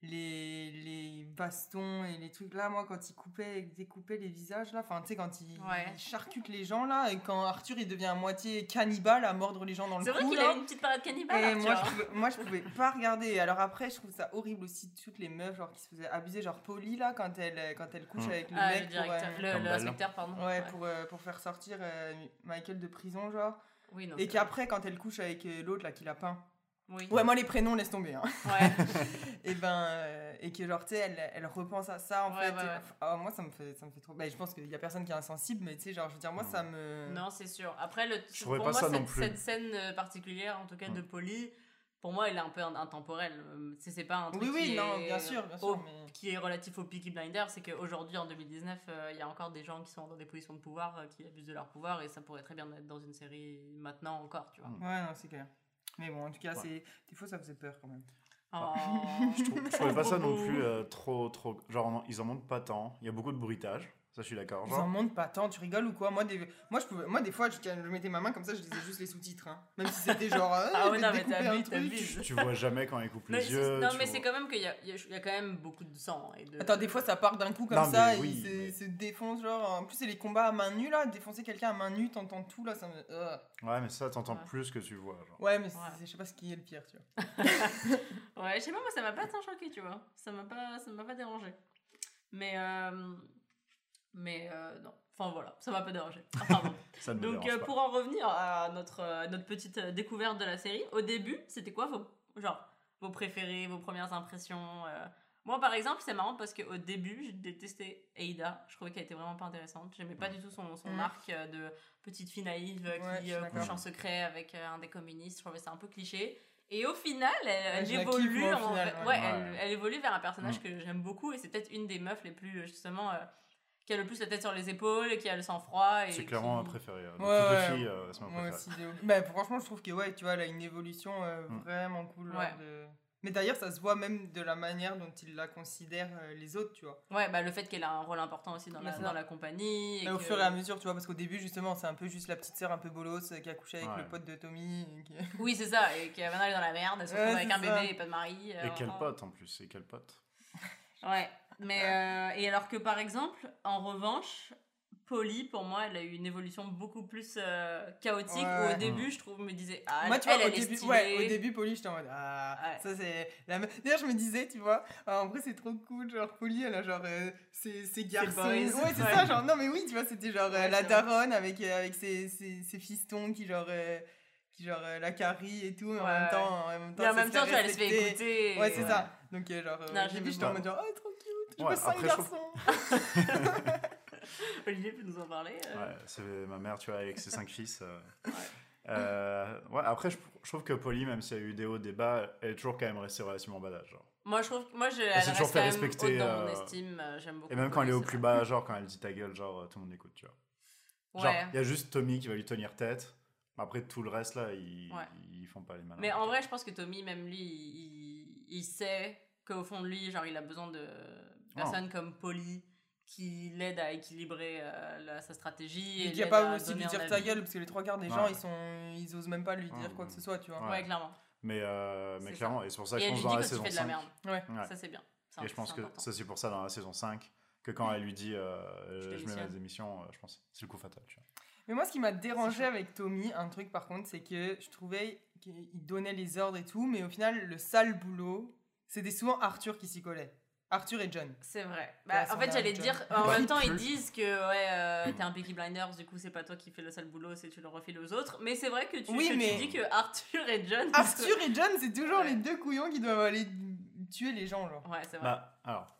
les, les bastons et les trucs là, moi, quand ils coupaient, découpaient les visages là, enfin, tu sais, quand ils, Ouais. ils charcutent les gens là, et quand Arthur il devient à moitié cannibale à mordre les gens dans le C'est vrai cou qu'il a une petite parade cannibale, Et Arthur, moi, je pouvais, moi, je pouvais pas regarder. Alors après, je trouve ça horrible aussi, toutes les meufs genre, qui se faisaient abuser, genre Polly, là, quand elle, quand elle couche Mm. avec le Ah, le mec pour, directeur, euh, le, Campbell. l'inspecteur, pardon. ouais, pour, euh, pour faire sortir euh, Michael de prison, genre. Oui, non, Et qu'après, quand elle couche avec l'autre, là, qui l'a peint. Oui. Ouais, moi, les prénoms, laisse tomber. Hein. Ouais. [LAUGHS] et ben, euh, et que genre, tu sais, elle, elle repense à ça, en Ouais, fait. ouais, et- ouais. ah, moi, ça me fait, ça me fait trop. Bah, je pense qu'il y a personne qui est insensible, mais tu sais, genre, je veux dire, moi, ça me. Non, c'est sûr. Après, le, Je pour moi, ça cette, non plus. cette scène euh, particulière, en tout cas de. Polly, pour moi, elle est un peu in- intemporelle. Euh, C'est c'est pas un truc Oui, oui, qui, non, est, bien sûr, bien sûr. au- mais... qui est relatif au Peaky Blinders. C'est qu'aujourd'hui, en 2019, euh, il y a encore des gens qui sont dans des positions de pouvoir, euh, qui abusent de leur pouvoir, et ça pourrait très bien être dans une série maintenant encore, tu vois. Mm. Ouais, non, c'est clair. Mais bon, en tout cas, Ouais. c'est des fois, ça faisait peur quand même. Oh. Je, trouve- je trouvais pas ça non plus euh, trop, trop. Genre, ils en montrent pas tant. Il y a beaucoup de bruitage. Ça, je suis d'accord. Ils en montent pas tant, tu rigoles ou quoi? Moi des... moi, je pouvais... moi, des fois, je, je mettais ma main comme ça, je lisais juste les sous-titres. hein. Même si c'était genre. [LAUGHS] euh, Ah ouais, non, mais t'abuses, tu vois jamais quand ils coupent les yeux. non, mais vois- c'est quand même qu'il y a, il y a- il y a quand même beaucoup de sang. Et de... Attends, des fois, ça part d'un coup comme Non, ça et oui, il se, mais- se défonce. Genre, en plus, c'est les combats à main nue là. Défoncer quelqu'un à main nue, t'entends tout là. Ça me... euh. Ouais, mais ça, t'entends Ouais. plus que tu vois. Genre. Ouais, mais Ouais. je sais pas ce qui est le pire, tu vois. [LAUGHS] Ouais, je sais pas, moi ça m'a pas tant choqué, tu vois. Ça m'a pas, ça m'a pas dérangé. Mais, euh, mais euh, non. Enfin voilà, ça m'a pas dérangé. Enfin, bon. [LAUGHS] Ça ne me Donc euh, pas. pour en revenir à notre, euh, notre petite découverte de la série, au début, c'était quoi vos, genre, vos préférés, vos premières impressions euh? Moi par exemple, c'est marrant parce qu'au début, j'ai détesté Ada. Je trouvais qu'elle était vraiment pas intéressante. J'aimais pas du tout son, son Mm. arc de petite fille naïve Ouais, qui euh, couche en secret avec un des communistes. Je trouvais ça un peu cliché. Et au final, elle, évolue, en final, fait- ouais. ouais, Ouais. Elle, elle évolue vers un personnage Mm. que j'aime beaucoup et c'est peut-être une des meufs les plus justement euh, qui a le plus la tête sur les épaules, qui a le sang-froid. et C'est clairement qui- ma préférée. euh, Ouais, toutes ouais. les filles, euh, c'est ma Moi préférée. aussi. Bah, franchement, je trouve que, ouais, tu vois, elle a une évolution euh, Mm. vraiment cool. genre Ouais. de- Mais d'ailleurs, ça se voit même de la manière dont il la considère euh, les autres, tu vois. Ouais, bah, le fait qu'elle a un rôle important aussi dans, la, dans la compagnie. Et Et au que- fur et à mesure, tu vois, parce qu'au début, justement, c'est un peu juste la petite sœur un peu bolos qui a couché avec Ouais. le pote de Tommy. et qui- [LAUGHS] Oui, c'est ça, et qu'elle va aller dans la merde, elle se retrouve Ouais, avec un ça. bébé et pas de mari. Et quel pote en plus, et quel pote. Ouais, mais euh, et alors que par exemple, en revanche, Polly, pour moi, elle a eu une évolution beaucoup plus euh, chaotique. Ouais. Où au début, je trouve, me disais, ah, Moi, elle, tu vois, elle, au, est début, ouais, au début, Polly, j'étais en mode Ah, Ouais. ça c'est. la D'ailleurs, je me disais, tu vois, ah, en vrai, c'est trop cool. Genre, Polly, elle a genre euh, ses, ses garçons. Ouais, c'est Ouais. ça, genre, non, mais oui, tu vois, c'était genre euh, Ouais, la daronne avec, avec ses, ses, ses fistons qui, genre, qui, genre euh, la carrie et tout, mais en Ouais, même ouais. temps, en même temps, Mais en même temps, tu vois, elle se fait écouter. Ouais, et- c'est ça. Donc, euh, genre, euh, Non, au j'ai début, vu j'étais en mode genre, oh, trop je Ouais, je. [LAUGHS] Olivier peut nous en parler. euh. Ouais, c'est ma mère, tu vois, avec ses cinq fils. euh, Euh, ouais, après, je, je trouve que Polly, même s'il y a eu des hauts, des bas, elle est toujours quand même restée relativement badass. Genre. Moi, je trouve moi, je, elle s'est reste toujours quand fait même respecter, haute dans mon estime. J'aime beaucoup. Et même quand elle est au plus bas, genre quand elle dit ta gueule, genre tout le monde écoute, tu vois. Genre, Ouais. il y a juste Tommy qui va lui tenir tête. Après, tout le reste, là, ils, Ouais. ils font pas les malins. Mais en vrai, je pense que Tommy, même lui, il, il sait qu'au fond de lui, genre, il a besoin de personnes comme Polly qui l'aident à équilibrer euh, la- sa stratégie. Et Et qu'il n'y a pas aussi lui dire ta gueule, parce que les trois quarts des Ouais. gens, ils, sont... ils osent même pas lui dire Ouais, quoi que ce soit, tu vois. Ouais. Ouais, clairement. Mais, euh, mais clairement, et c'est pour ça pense lui dans la saison fais de la 5. merde. Ouais. Ouais. Ça, c'est bien. Et je pense que ça, c'est pour ça dans la saison 5 que quand elle lui dit euh, je mets ma démission, je pense que c'est le coup fatal. Tu vois. Mais moi, ce qui m'a dérangé avec Tommy, un truc par contre, c'est que je trouvais qu'il donnait les ordres et tout, mais au final, le sale boulot, c'était souvent Arthur qui s'y collait. Arthur et John. C'est vrai. Bah, en fait, j'allais dire, en même temps, ils disent que ouais, euh, t'es un Peaky Blinders, du coup, c'est pas toi qui fais le sale boulot, c'est tu le refiles aux autres. Mais c'est vrai que tu, Oui, que tu mais- dis que Arthur et John. [LAUGHS] Arthur et John, c'est toujours Ouais. les deux couillons qui doivent aller tuer les gens, genre. Ouais, c'est vrai. Bah, alors,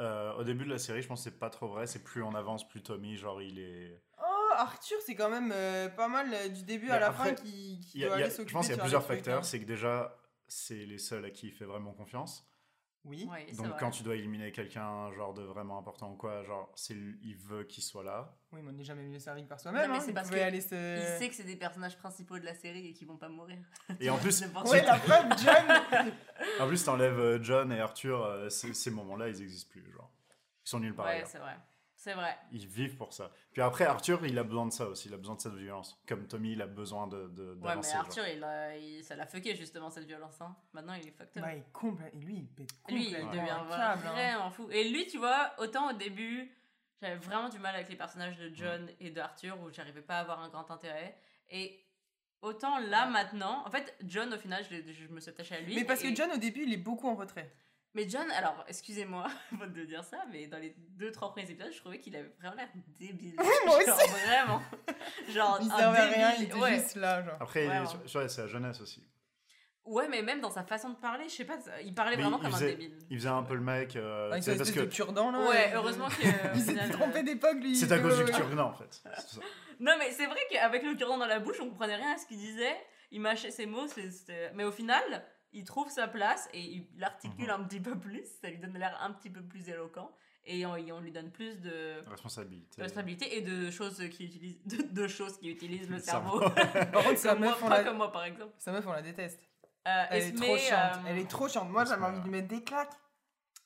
euh, au début de la série, je pense que c'est pas trop vrai. C'est plus on avance, plus Tommy, genre il est. Oh, Arthur, c'est quand même euh, pas mal euh, du début à la après, fin qui, doit a- aller je s'occuper pense qu'il y a plusieurs facteurs. C'est que déjà, c'est les seuls à qui il fait vraiment confiance. Oui. Ouais, Donc vrai. quand tu dois éliminer quelqu'un, genre de vraiment important ou quoi, genre c'est lui- il veut qu'il soit là. Oui, mais on n'est jamais mieux servi que par soi-même. Non, mais hein. c'est Il parce aller se... Il sait que c'est des personnages principaux de la série et qu'ils vont pas mourir. Et en [LAUGHS] plus, Ouais, la preuve, [LAUGHS] John en plus t'enlèves euh, John et Arthur, euh, ces, moments-là, ils existent plus, genre. Ils sont nuls par Ouais, ailleurs. c'est vrai. C'est vrai. Ils vivent pour ça. Puis après, Arthur, il a besoin de ça aussi. Il a besoin de cette violence. Comme Tommy, il a besoin de, de, Ouais, mais. Arthur, il a, il- ça l'a fucké justement cette violence. Hein. Maintenant, il est fucked up. Bah, il et lui, il pète Lui, il devient hein. vraiment fou. Et lui, tu vois, autant au début, j'avais vraiment du mal avec les personnages de John et d'Arthur où j'arrivais pas à avoir un grand intérêt. Et autant là, maintenant, en fait, John, au final, je, je me suis attachée à lui. Mais parce et- que John, au début, il est beaucoup en retrait. Mais John, alors, excusez-moi [LAUGHS] de dire ça, mais dans les deux, trois premiers épisodes, je trouvais qu'il avait vraiment l'air débile. [LAUGHS] Moi Genre, aussi. vraiment. [LAUGHS] Genre, Il servait rien, il était ouais. juste là, genre. Après, Ouais, c'est la jeunesse aussi. Ouais, mais même dans sa façon de parler, je sais pas, il parlait Mais vraiment il comme faisait- un débile. Il faisait un peu le mec. euh, sais, son parce que cure-dent, là. Ouais, euh, heureusement que. au Il s'était trompé d'époque, lui. c'est à cause du Ouais, ouais. cure en fait. C'est. Non, mais c'est vrai qu'avec le cure-dent dans la bouche, on comprenait rien à ce qu'il disait. Il mâchait ses mots, c'est- c'était- mais au final, il trouve sa place et il articule Mhm. un petit peu plus. Ça lui donne l'air un petit peu plus éloquent et on, et on lui donne plus de Responsabilité. de responsabilité et de choses qui utilisent de, de choses qui utilisent le [LAUGHS] Le cerveau. [LAUGHS] Par contre, sa moi, meuf, on pas la... comme moi, par exemple. sa meuf, on la déteste. Euh, Elle est trop chiante. euh, Elle est trop chiante. Moi, j'avais envie de lui mettre des claques.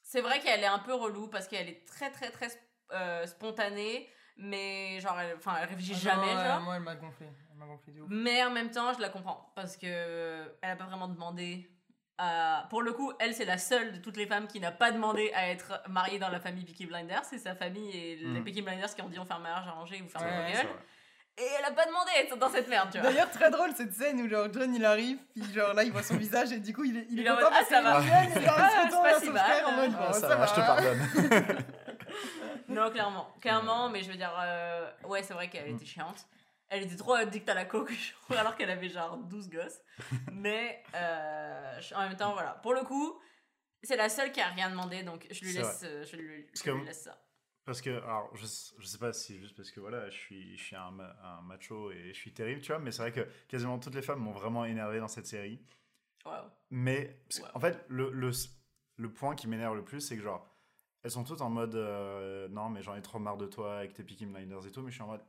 C'est vrai qu'elle est un peu relou parce qu'elle est très très très euh, spontanée, mais genre, elle, enfin, elle réfléchit Ah jamais, non, genre. Moi, elle m'a gonflé. Elle m'a gonflé de ouf. Mais en même temps, je la comprends parce que elle a pas vraiment demandé. À... Pour le coup, elle c'est la seule de toutes les femmes qui n'a pas demandé à être mariée dans la famille Peaky Blinders. C'est sa famille et les Mm. Peaky Blinders qui ont dit on fait un mariage arrangé, vous fermez Ouais, vos gueules. Et elle a pas demandé à être dans cette merde, tu vois. D'ailleurs, très drôle cette scène où genre John il arrive, puis genre là il voit son visage et du coup il est, il Il est en content parce ah, est va. jeune et genre Ah, il se retourne vers si son mal. frère en mode Ah, bon, ça, va, va. je te pardonne. [LAUGHS] Non, clairement. Clairement, mais je veux dire, euh, ouais, c'est vrai qu'elle Mm. était chiante. Elle était trop addict à la coke, alors qu'elle avait genre 12 gosses. Mais euh, en même temps, voilà. Pour le coup, c'est la seule qui a rien demandé, donc je lui C'est laisse, euh, je lui, je laisse ça. Parce que, alors, je, je sais pas si juste parce que voilà, je suis, je suis un, ma- un macho et je suis terrible, tu vois, mais c'est vrai que quasiment toutes les femmes m'ont vraiment énervé dans cette série. Wow. Mais, en fait, le, le, le point qui m'énerve le plus, c'est que genre, elles sont toutes en mode euh, non, mais j'en ai trop marre de toi avec tes Peaky Blinders et tout, mais je suis en mode,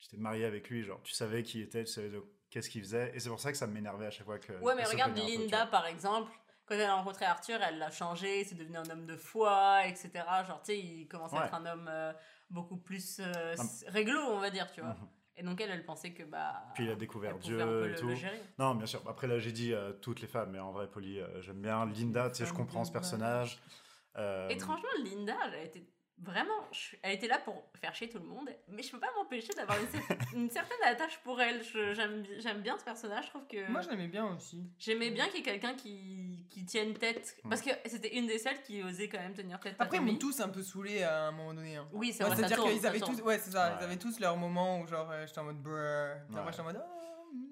j'étais marié avec lui, genre, tu savais qui il était, tu savais de- qu'est-ce qu'il faisait, et c'est pour ça que ça m'énervait à chaque fois que. Ouais, mais regarde peu, tu Linda, par exemple. Quand elle a rencontré Arthur, elle l'a changé, c'est devenu un homme de foi, etc. Genre, tu sais, il commence à être un homme euh, beaucoup plus euh, réglo, on va dire, tu vois. Mhm. Et donc, elle, elle pensait que, bah. Puis il a découvert Dieu un peu et le- tout. le gérer. Non, bien sûr. Après, là, j'ai dit euh, toutes les femmes, mais en vrai, Polly, euh, j'aime bien. Linda, tu sais, je comprends ce personnage. Euh, Étrangement, Linda, elle a été vraiment. je- Elle était là pour faire chier tout le monde, mais je peux pas m'empêcher d'avoir une, [LAUGHS] une certaine attache pour elle. J'aime bi- j'aime bien ce personnage, je trouve que. Moi je l'aimais bien aussi. J'aimais bien qu'il y ait quelqu'un qui, qui tienne tête. Parce que c'était une des celles qui osait quand même tenir tête Après à ils m'ont tous un peu saoulé à un moment donné. hein. Oui, c'est Ouais, vrai, C'est-à-dire qu'ils avaient tourne. tous, ouais c'est ça, Ouais. ils avaient tous leur moment où genre euh, j'étais en mode brrr. Ouais. j'étais en mode ah.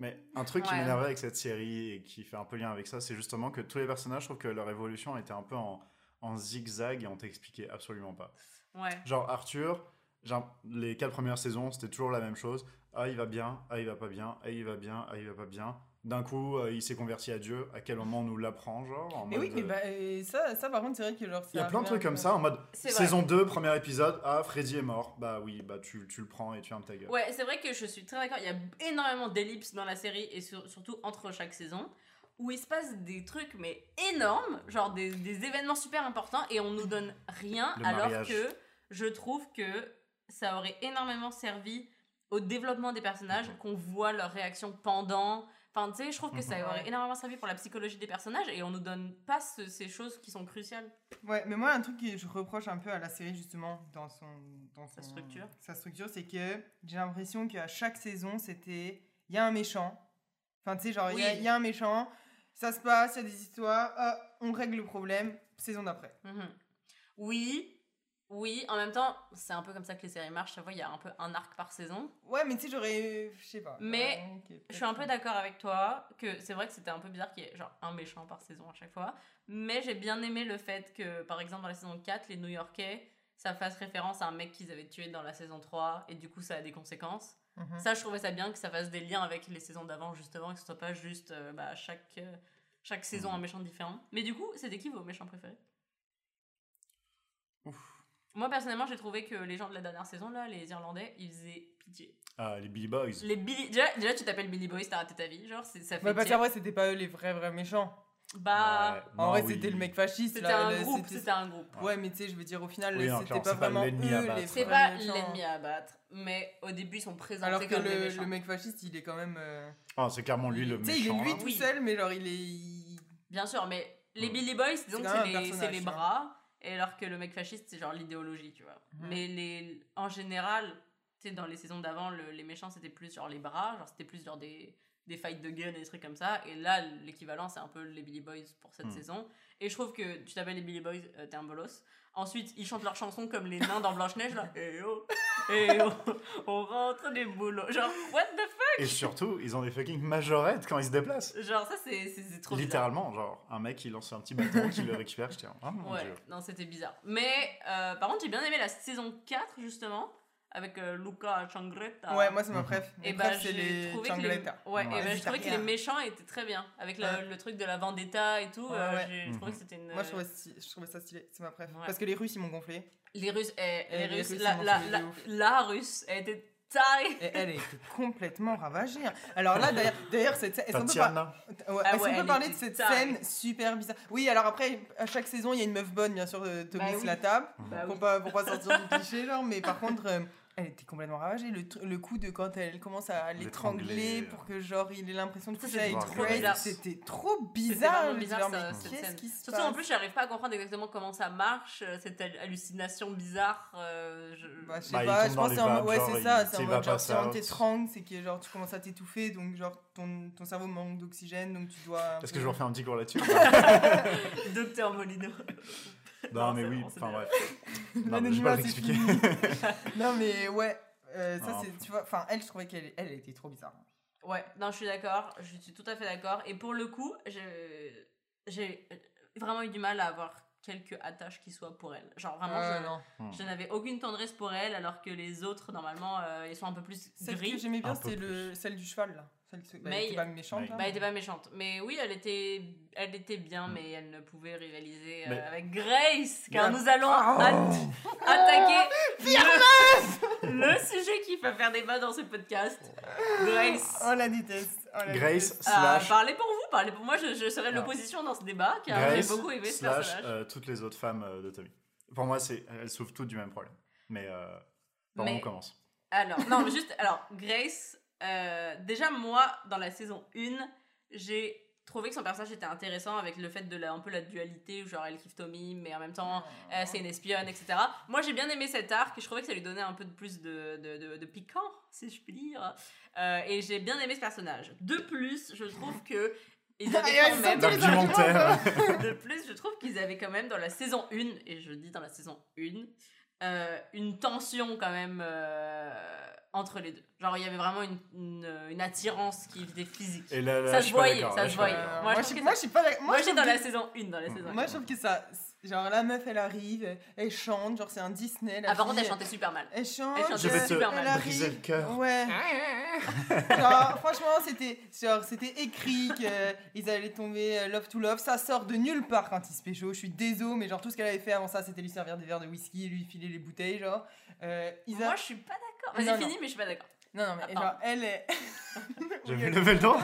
Mais un truc qui Ouais. m'énervait avec cette série et qui fait un peu lien avec ça, c'est justement que tous les personnages, je trouve que leur évolution était un peu en, en zigzag et on t'expliquait absolument pas. Ouais. Genre Arthur, genre, les quatre premières saisons, c'était toujours la même chose. ah il va bien, ah il va pas bien, ah il va bien, ah il va pas bien. D'un coup, euh, il s'est converti à Dieu. À quel moment on nous l'apprend, genre en Mais mode, oui, mais euh, bah, et ça, ça, par contre, c'est vrai que genre. Il y a plein de trucs comme ça, en mode saison 2, premier épisode, ah Freddy est mort. Bah oui, bah tu, tu le prends et tu fermes ta gueule. Ouais, c'est vrai que je suis très d'accord. Il y a énormément d'ellipses dans la série et sur- surtout entre chaque saison où il se passe des trucs mais énormes, genre des, des événements super importants et on nous donne rien Le alors mariage. que je trouve que ça aurait énormément servi au développement des personnages, qu'on voit leurs réactions pendant. Enfin, tu sais, je trouve que ça Mhm. aurait Ouais. énormément servi pour la psychologie des personnages et on nous donne pas ce- ces choses qui sont cruciales. Ouais, mais moi, un truc que je reproche un peu à la série, justement, dans son. Dans Sa son- structure. Sa structure, c'est que j'ai l'impression qu'à chaque saison, c'était. Il y a un méchant. Enfin, tu sais, genre, il y a- Oui. il y, a un méchant, ça se passe, il y a des histoires, ah, on règle le problème, saison d'après. Mhm. Oui, oui, en même temps, c'est un peu comme ça que les séries marchent. Chaque fois, il y a un peu un arc par saison. Ouais, mais tu sais, j'aurais. Je sais pas. Mais ok, Je suis un peu d'accord avec toi que c'est vrai que c'était un peu bizarre qu'il y ait genre un méchant par saison à chaque fois. Mais j'ai bien aimé le fait que, par exemple, dans la saison 4, les New Yorkais, ça fasse référence à un mec qu'ils avaient tué dans la saison 3 et du coup, ça a des conséquences. Mhm. Ça, je trouvais ça bien que ça fasse des liens avec les saisons d'avant, justement, que ce soit pas juste euh, bah, chaque, euh, chaque saison un méchant différent. Mais du coup, c'était qui vos méchants préférés? Ouf. Moi, personnellement, j'ai trouvé que les gens de la dernière saison, là, les Irlandais, ils faisaient pitié. Ah, les Billy Boys. Les Billy... déjà, déjà, tu t'appelles Billy Boys, t'as raté ta vie, genre, ça fait Ouais, parce qu'en vrai, c'était pas eux les vrais, vrais méchants. Bah, Ouais, En non, vrai, oui. c'était le mec fasciste. c'était là, un groupe, c'était- un groupe. Ouais, mais tu sais, je veux dire, au final, Oui, c'était pas vraiment l'ennemi à eux battre. les C'est pas l'ennemi à battre, mais au début ils sont présentés Alors que comme le, mec fasciste, il est quand même. euh, Ah, c'est clairement lui le Tu sais, il est méchant. lui tout Oui. seul, mais genre, il est. il- Bien sûr, mais les Ouais. Billy Boys, disons C'est que c'est les, bras, et alors que le mec fasciste c'est genre l'idéologie, tu vois. Mais les, en général, tu sais, dans les saisons d'avant, le- les méchants c'était plus genre les bras, genre c'était plus genre des, des fights de gun et des trucs comme ça. Et là, l'équivalent c'est un peu les Billy Boys pour cette Mhm. saison. Et je trouve que tu t'appelles les Billy Boys, euh, t'es un bolos. Ensuite, ils chantent leurs chansons comme les nains dans Blanche-Neige, là. [LAUGHS] Eh oh, eh oh, on rentre des boulots. Genre, what the fuck? Et surtout, ils ont des fucking majorettes quand ils se déplacent. Genre, ça, c'est c'est- c'est trop bizarre. Littéralement, genre, un mec qui lance un petit bâton, qui le récupère, je tiens. Oh mon Ouais, dieu. non, c'était bizarre. Mais euh, par contre, j'ai bien aimé la saison 4, justement, avec euh, Luca Changretta. Ouais, moi, c'est ma préf. et bah, préf, c'est j'ai les trouvé que les... Changleta. Ouais, et Ouais. bah, je trouvais que les méchants étaient très bien. Avec le, Ouais. le truc de la vendetta et tout, Ouais, euh, ouais. j'ai- je Mhm. trouvais que c'était une... Moi, je trouvais, sti- je trouvais ça stylé. C'est ma préf. Ouais. Parce que les Russes, ils m'ont gonflé. Les Russes, eh, les les Russes, Russes, la, la, la, la Russe, elle était Et elle était complètement ravagée. hein. Alors là, d'ailleurs, d'ailleurs cette scène. Est-ce qu'on peut, par- Tatiana. ouais, Ah ouais, peut parler de cette tarée. scène super bizarre? Oui, alors après, à chaque saison, il y a une meuf bonne, bien sûr, de Thomas Bah oui. la table. Bah pour, oui. pas, pour pas sortir du cliché, genre. Mais par contre, euh, elle était complètement ravagée. Le, le coup de quand elle commence à l'étrangler pour que, genre, il ait l'impression de Ça, coucher c'était avec trop Grace, bizarre. c'était trop bizarre. bizarre, genre, ça, mais qui se Surtout en plus, j'arrive pas à comprendre exactement comment ça marche, euh, cette hal- hallucination bizarre. euh, je- Bah, je sais Bah, pas, je pense c'est en ouais, c'est ça, tu c'est en mode, genre, si on t'étrangle, c'est que, genre, tu commences à t'étouffer, donc, genre, ton, ton cerveau manque d'oxygène, donc tu dois... un Est-ce que je refais un petit cours là-dessus [LAUGHS] Docteur Molino. [LAUGHS] Non, Non, mais oui, enfin bref. [LAUGHS] Non, mais je vais pas l'expliquer. [LAUGHS] non, mais ouais, euh, ça, Non. c'est, tu vois, enfin, elle, je trouvais qu'elle elle était trop bizarre. Ouais, non, je suis d'accord, je suis tout à fait d'accord. Et pour le coup, je- j'ai vraiment eu du mal à avoir quelques attaches qui soient pour elle. Genre vraiment, Euh, je, non. je n'avais aucune tendresse pour elle, alors que les autres, normalement, euh, ils sont un peu plus Celle gris. que j'aimais bien, c'était le, celle du cheval, là. Celle qui- bah, May. elle était pas méchante, là. Bah, elle était pas méchante. Mais oui, elle était, elle était bien, Mm. mais elle ne pouvait rivaliser euh, Mais- avec Grace, car nous allons Oh. at- attaquer le, [LAUGHS] le sujet qui va faire débat dans ce podcast. Grace. On la déteste. on la Grace déteste. Ah, slash, parlez pour vous, parlez pour moi, je, je serai Ah. l'opposition dans ce débat, car j'ai beaucoup aimé ce slash personnage. euh, toutes les autres femmes euh, de Tommy. Pour moi, c'est elles souffrent toutes du même problème. Mais euh, par où Mais- on commence? Alors, non, mais juste, alors, Grace, euh, déjà, moi, dans la saison 1, j'ai trouvé que son personnage était intéressant avec le fait de la, un peu la dualité, où genre elle kiffe Tommy, mais en même temps, euh, c'est une espionne, etc. Moi, j'ai bien aimé cet arc et je trouvais que ça lui donnait un peu de plus de, de, de- de piquant, si je puis dire. Euh, et j'ai bien aimé ce personnage. De plus, je trouve que. Ils [LAUGHS] avaient quand même. [LAUGHS] De plus, je trouve qu'ils avaient quand même dans la saison 1, et je dis dans la saison 1, euh, une tension quand même euh, entre les deux. Genre, il y avait vraiment une, une, une attirance qui était physique. Et là, là, Ça se voyait, ça se voyait. Euh, Moi, je suis- que moi, ça- je suis pas. Moi, je j'étais trouve dans la que- saison 1, dans la saison 1. Moi, je trouve que ça. Genre la meuf elle arrive, elle chante, genre c'est un Disney. La Ah, par contre, elle chantait super mal. Elle chante. Elle chantait Je vais te super mal. elle le cœur. Ouais. [LAUGHS] genre franchement c'était genre c'était écrit qu'ils allaient tomber euh, love to love. Ça sort de nulle part quand il se pécho. Je suis désolé mais genre tout ce qu'elle avait fait avant ça c'était lui servir des verres de whisky et lui filer les bouteilles genre. Euh, Isa- Moi, je suis pas d'accord. Vas-y, fini, mais je suis pas d'accord. Non non mais Ah, genre elle est. [LAUGHS] J'ai vu lever le doigt.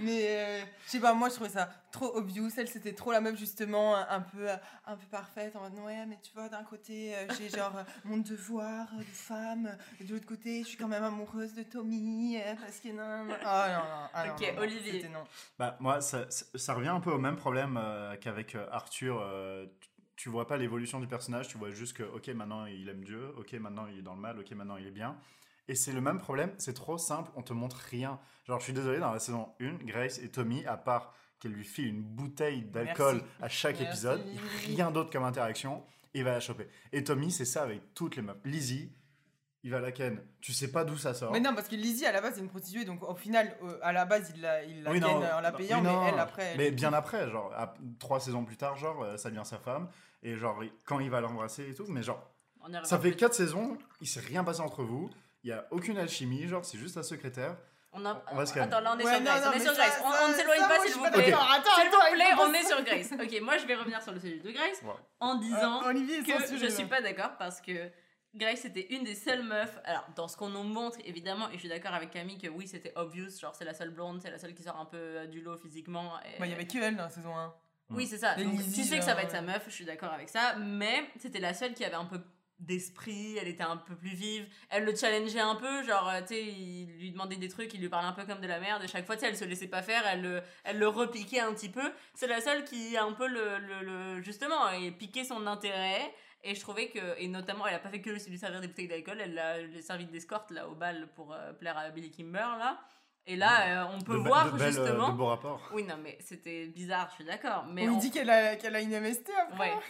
Mais euh, je sais pas, moi je trouvais ça trop obvious. Elle c'était trop la meuf justement un, peu un peu parfaite en mode ouais mais tu vois d'un côté euh, j'ai [LAUGHS] genre euh, mon devoir de femme et de l'autre côté je suis quand même amoureuse de Tommy parce que non non ah non non ah, non, Ok, non, non, Olivier. non. Bah, moi, ça, revient un peu au même problème euh, qu'avec euh, Arthur. euh, tu- tu vois pas l'évolution du personnage, tu vois juste que, ok, maintenant il aime Dieu, ok, maintenant il est dans le mal, ok, maintenant il est bien. Et c'est le même problème, c'est trop simple, on te montre rien. Genre, je suis désolé, dans la saison 1, Grace et Tommy, à part qu'elle lui file une bouteille d'alcool à chaque Merci. épisode, rien d'autre comme interaction, il va la choper. Et Tommy, c'est ça avec toutes les meufs. Lizzie, il va à la ken, tu sais pas d'où ça sort. Mais non parce que Lizzie à la base c'est une prostituée donc au final euh, à la base il la il la Oui, ken non, en la payant non, mais elle après elle- Mais bien après, genre, à- trois saisons plus tard, genre, euh, ça devient sa femme. Et genre, quand il va l'embrasser et tout, mais genre, ça fait plus. quatre saisons, il s'est rien passé entre vous. Il y a aucune alchimie, genre, c'est juste la secrétaire. On a- On va se calmer. Attends, là, on est Ouais, sur Grace. non, on est mais sur ça- Grace. On- ça- on ne s'éloigne pas, s'il je vous plaît. d'accord. Attends, S'il attends, vous plaît, on est sur Grace. Ok, moi je vais revenir sur le sujet de Grace Ouais. en disant Euh, que je suis pas d'accord parce que Grace était une des seules meufs. Alors, dans ce qu'on nous montre, évidemment, et je suis d'accord avec Camille que oui, c'était obvious. Genre, c'est la seule blonde, c'est la seule qui sort un peu euh, du lot physiquement. et- Bah, il y avait que elle dans la saison 1. Oui, c'est ça. Donc, tu sais que ça va être sa meuf, je suis d'accord avec ça. Mais c'était la seule qui avait un peu d'esprit, elle était un peu plus vive. Elle le challengeait un peu, genre, euh, tu sais, il lui demandait des trucs, il lui parlait un peu comme de la merde. Et chaque fois, tu sais, elle se laissait pas faire, elle le, elle le repiquait un petit peu. C'est la seule qui a un peu le, le, le- justement, et piqué son intérêt. Et je trouvais que, et notamment, elle a pas fait que lui servir des bouteilles d'alcool, elle l'a servi d'escorte là au bal pour euh, plaire à Billy Kimber là. Et là, euh, on peut de, voir de belles, euh, justement. de beaux rapports. Oui, non, mais c'était bizarre, je suis d'accord. Mais on dit qu'elle a, qu'elle a une MST après. Ouais.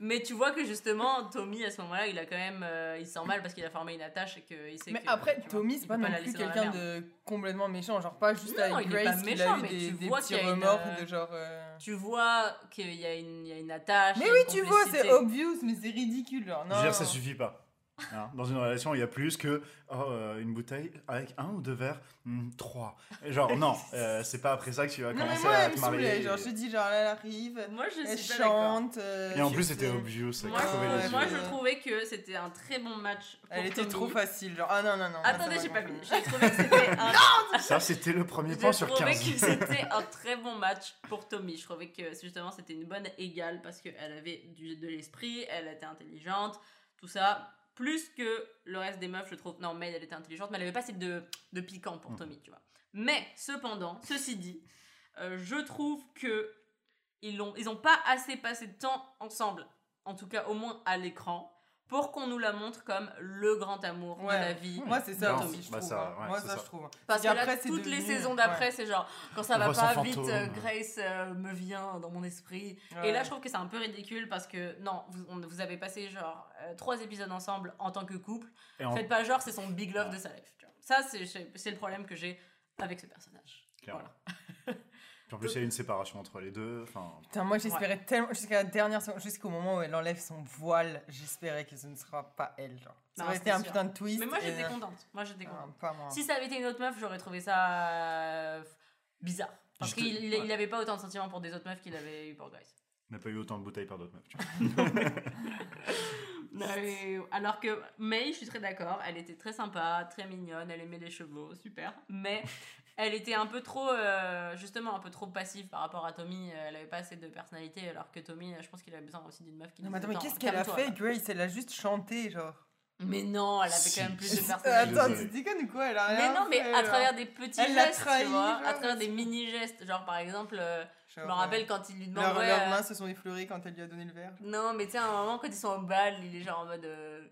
Mais tu vois que justement, Tommy, à ce moment-là, il a quand même. euh, il se sent mal parce qu'il a formé une attache et qu'il sait Mais que. après, vois, Tommy, c'est pas non la plus quelqu'un de complètement méchant. Genre, pas juste Non, avec il est Grace a eu mais des, tu des vois petits qu'il y a une, remords euh, de genre. euh, Tu vois qu'il y, a une- il y a une attache. Mais oui, tu vois, c'est obvious, mais c'est ridicule. Genre, Je non. veux dire, ça suffit pas. Hein, dans une relation, il y a plus que oh, euh, une bouteille avec un ou deux verres, hmm, trois. Genre, non, [LAUGHS] euh, c'est pas après ça que tu vas Non, mais commencer moi, à te marier. Genre, je te dis, genre, elle arrive, Moi, je elle suis chante. euh, Et en je plus, c'était obvious, ça Moi, Ouais, moi, je trouvais que c'était un très bon match. Pour Elle était Tommy. trop facile. Genre, ah non, non, non. Attendez, j'ai pas fini. J'ai trouvé que c'était [LAUGHS] un [LAUGHS] Ça, c'était le premier point sur trouvé 15. que c'était un très bon match pour Tommy. Je trouvais que justement c'était une bonne égale parce qu'elle avait du, de l'esprit, elle était intelligente, tout ça. Plus que le reste des meufs, je trouve. Non, mais elle était intelligente, mais elle avait pas assez de, de piquant pour Mm. Tommy, tu vois. Mais cependant, ceci dit, euh, je trouve que ils ont, ils ont pas assez passé de temps ensemble, en tout cas au moins à l'écran, pour qu'on nous la montre comme le grand amour de Ouais. la vie. Moi, c'est ça Non, aussi, je bah, trouve. ça, hein. ouais, Moi, c'est ça, ça. je trouve. Parce que là, toutes les saisons d'après, ouais. c'est genre, quand ça On va pas vite, euh, Grace euh, me vient dans mon esprit. Ouais. Et là, je trouve que c'est un peu ridicule parce que, non, vous, on- vous avez passé genre euh, trois épisodes ensemble en tant que couple. Et en- Faites pas genre, c'est son big love Ouais. de sa life. tu vois. Ça, c'est c'est le problème que j'ai avec ce personnage. Clairement. Voilà. [LAUGHS] Puis en plus, il y a une séparation entre les deux. Enfin, Putain, moi j'espérais tellement, jusqu'à la dernière seconde, jusqu'au moment où elle enlève son voile, j'espérais que ce ne sera pas elle. Genre. Ça Non, aurait été un sûr. putain de twist. Mais moi, et- j'étais contente. Moi, j'étais Ah, contente. pas moi. Si ça avait été une autre meuf, j'aurais trouvé ça euh, bizarre. Parce Juste- qu'il il- ouais. il avait pas autant de sentiments pour des autres meufs qu'il avait eu pour Grace. on n'a pas eu autant de bouteilles par d'autres meufs. [LAUGHS] mais- alors que May, je suis très d'accord, elle était très sympa, très mignonne, elle aimait les chevaux, super. Mais [LAUGHS] elle était un peu trop, euh, justement, un peu trop passive par rapport à Tommy. Elle avait pas assez de personnalité, alors que Tommy, je pense qu'il avait besoin aussi d'une meuf qui Non, mais attends, mais qu'est-ce qu'elle a fait. Grace? Elle a juste chanté, genre. Mais non, elle avait quand même plus de Euh, personnalité. Attends, tu déconnes ou quoi? Elle a Mais rien non, mais fait, à genre. travers des petits Elle gestes, trahi, tu vois, genre, à travers des c'est- mini-gestes. Genre, par exemple, euh, je me Genre, rappelle euh, quand il lui demande... Leurs ouais, leurs euh, mains se sont effleurées quand elle lui a donné le verre. Non, mais tu sais, à un moment, quand ils sont au bal, il est genre en mode. euh,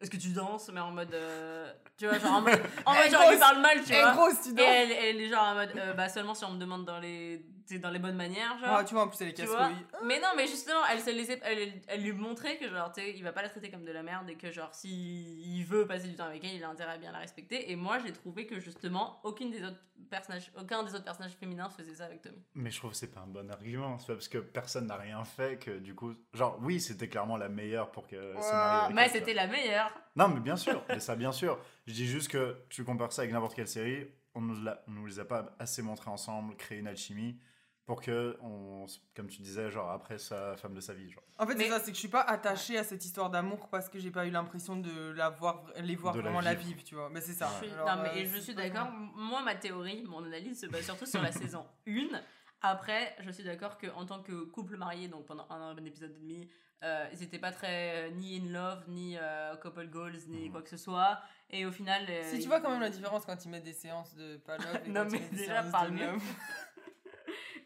Est-ce que tu danses? Mais en mode. euh, Tu vois, genre en mode. En [LAUGHS] mode, Eh, genre, il lui grosse- parle mal, tu Eh, vois. grosse, tu Et danses elle, elle est genre en mode. euh, bah, seulement si on me demande dans les. Sais, dans les bonnes manières, genre. Ah, tu vois, en plus, elle est casse-couille. mais non, mais justement, elle, se laissait, elle, elle, lui montrait que, genre, tu sais, il va pas la traiter comme de la merde et que, genre, s'il il veut passer du temps avec elle, il a intérêt à bien la respecter. Et moi, j'ai trouvé que, justement, aucune des autres personnage, aucun des autres personnages féminins faisait ça avec Tommy. Mais je trouve que c'est pas un bon argument. C'est pas parce que personne n'a rien fait que du coup. Genre, oui, c'était clairement la meilleure pour que avec Mais c'était la meilleure. Non, mais bien sûr. mais ça, bien sûr. Je dis juste que tu compares ça avec n'importe quelle série. On nous, l'a- on nous les a pas assez montrés ensemble, créé une alchimie pour que, on, comme tu disais, genre après sa femme de sa vie. Genre. En fait, Mais- c'est ça, c'est que je suis pas attachée à cette histoire d'amour parce que j'ai pas eu l'impression de la voir, les voir De la vraiment la vivre. vivre, tu vois. Mais c'est ça. Je suis- Alors, non, mais euh, je suis d'accord. Moi, ma théorie, mon analyse se base surtout sur la [LAUGHS] saison 1. Après, je suis d'accord qu'en tant que couple marié, donc pendant un, épisode et demi, euh, ils étaient pas très euh, ni in love, ni euh, couple goals, ni Mhm. quoi que ce soit. Et au final. euh, Si tu ils- vois quand même la différence quand ils mettent des séances de pas love et Non, quand mais ils mettent des déjà, séances parle de mieux. love. [LAUGHS]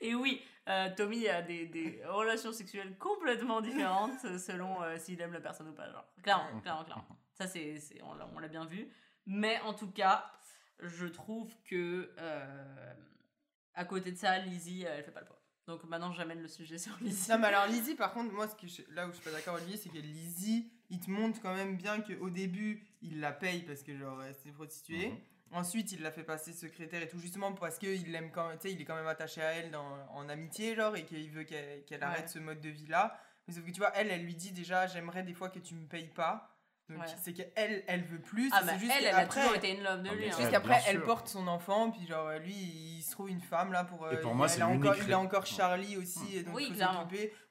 Et oui, euh, Tommy a des, des relations sexuelles complètement différentes euh, selon euh, s'il aime la personne ou pas. Genre. Clairement, clairement, clairement. Ça, c'est, on, l'a, on l'a bien vu. Mais en tout cas, je trouve que euh, à côté de ça, Lizzie, elle fait pas le poids. Donc maintenant, j'amène le sujet sur Lizzie. Non, mais alors Lizzie, par contre, moi, ce que je- là où je suis pas d'accord, Olivier, c'est que Lizzie, il te montre quand même bien qu'au début, il la paye parce que, genre, c'est une prostituée. Mhm. Ensuite, il la fait passer secrétaire et tout, justement parce qu'il l'aime quand même, tu sais, il est quand même attaché à elle dans, en amitié, genre, et qu'il veut qu'elle Ouais. arrête ce mode de vie-là. Mais sauf que tu vois, elle, elle lui dit déjà, j'aimerais des fois que tu me payes pas. Ouais. c'est qu'elle, elle veut plus. Ah, bah, c'est juste elle, elle a qu'après- toujours été in love de Ah, lui. hein. Juste qu'après, elle porte son enfant, puis genre, lui, il se trouve une femme là pour. Et pour euh, moi, c'est a encore, il a encore Charlie aussi, et donc Oui.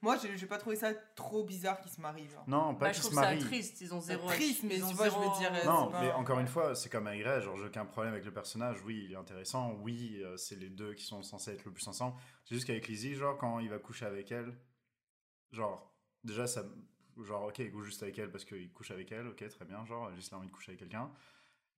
Moi, j'ai pas trouvé ça trop bizarre qu'ils se marient. Genre. Non, pas Bah, je qu'ils se trouve ça marient. triste. Ils ont zéro. triste, mais ils ont tu vois, je veux dire, euh, Non, pas- mais encore une fois, c'est comme avec Grey, genre j'ai aucun problème avec le personnage, oui, il est intéressant, oui, euh, c'est les deux qui sont censés être le plus ensemble. C'est juste qu'avec Lizzie, genre quand il va coucher avec elle, genre déjà ça genre OK, il couche juste avec elle parce qu'il couche avec elle, OK, très bien, genre juste là envie de coucher avec quelqu'un.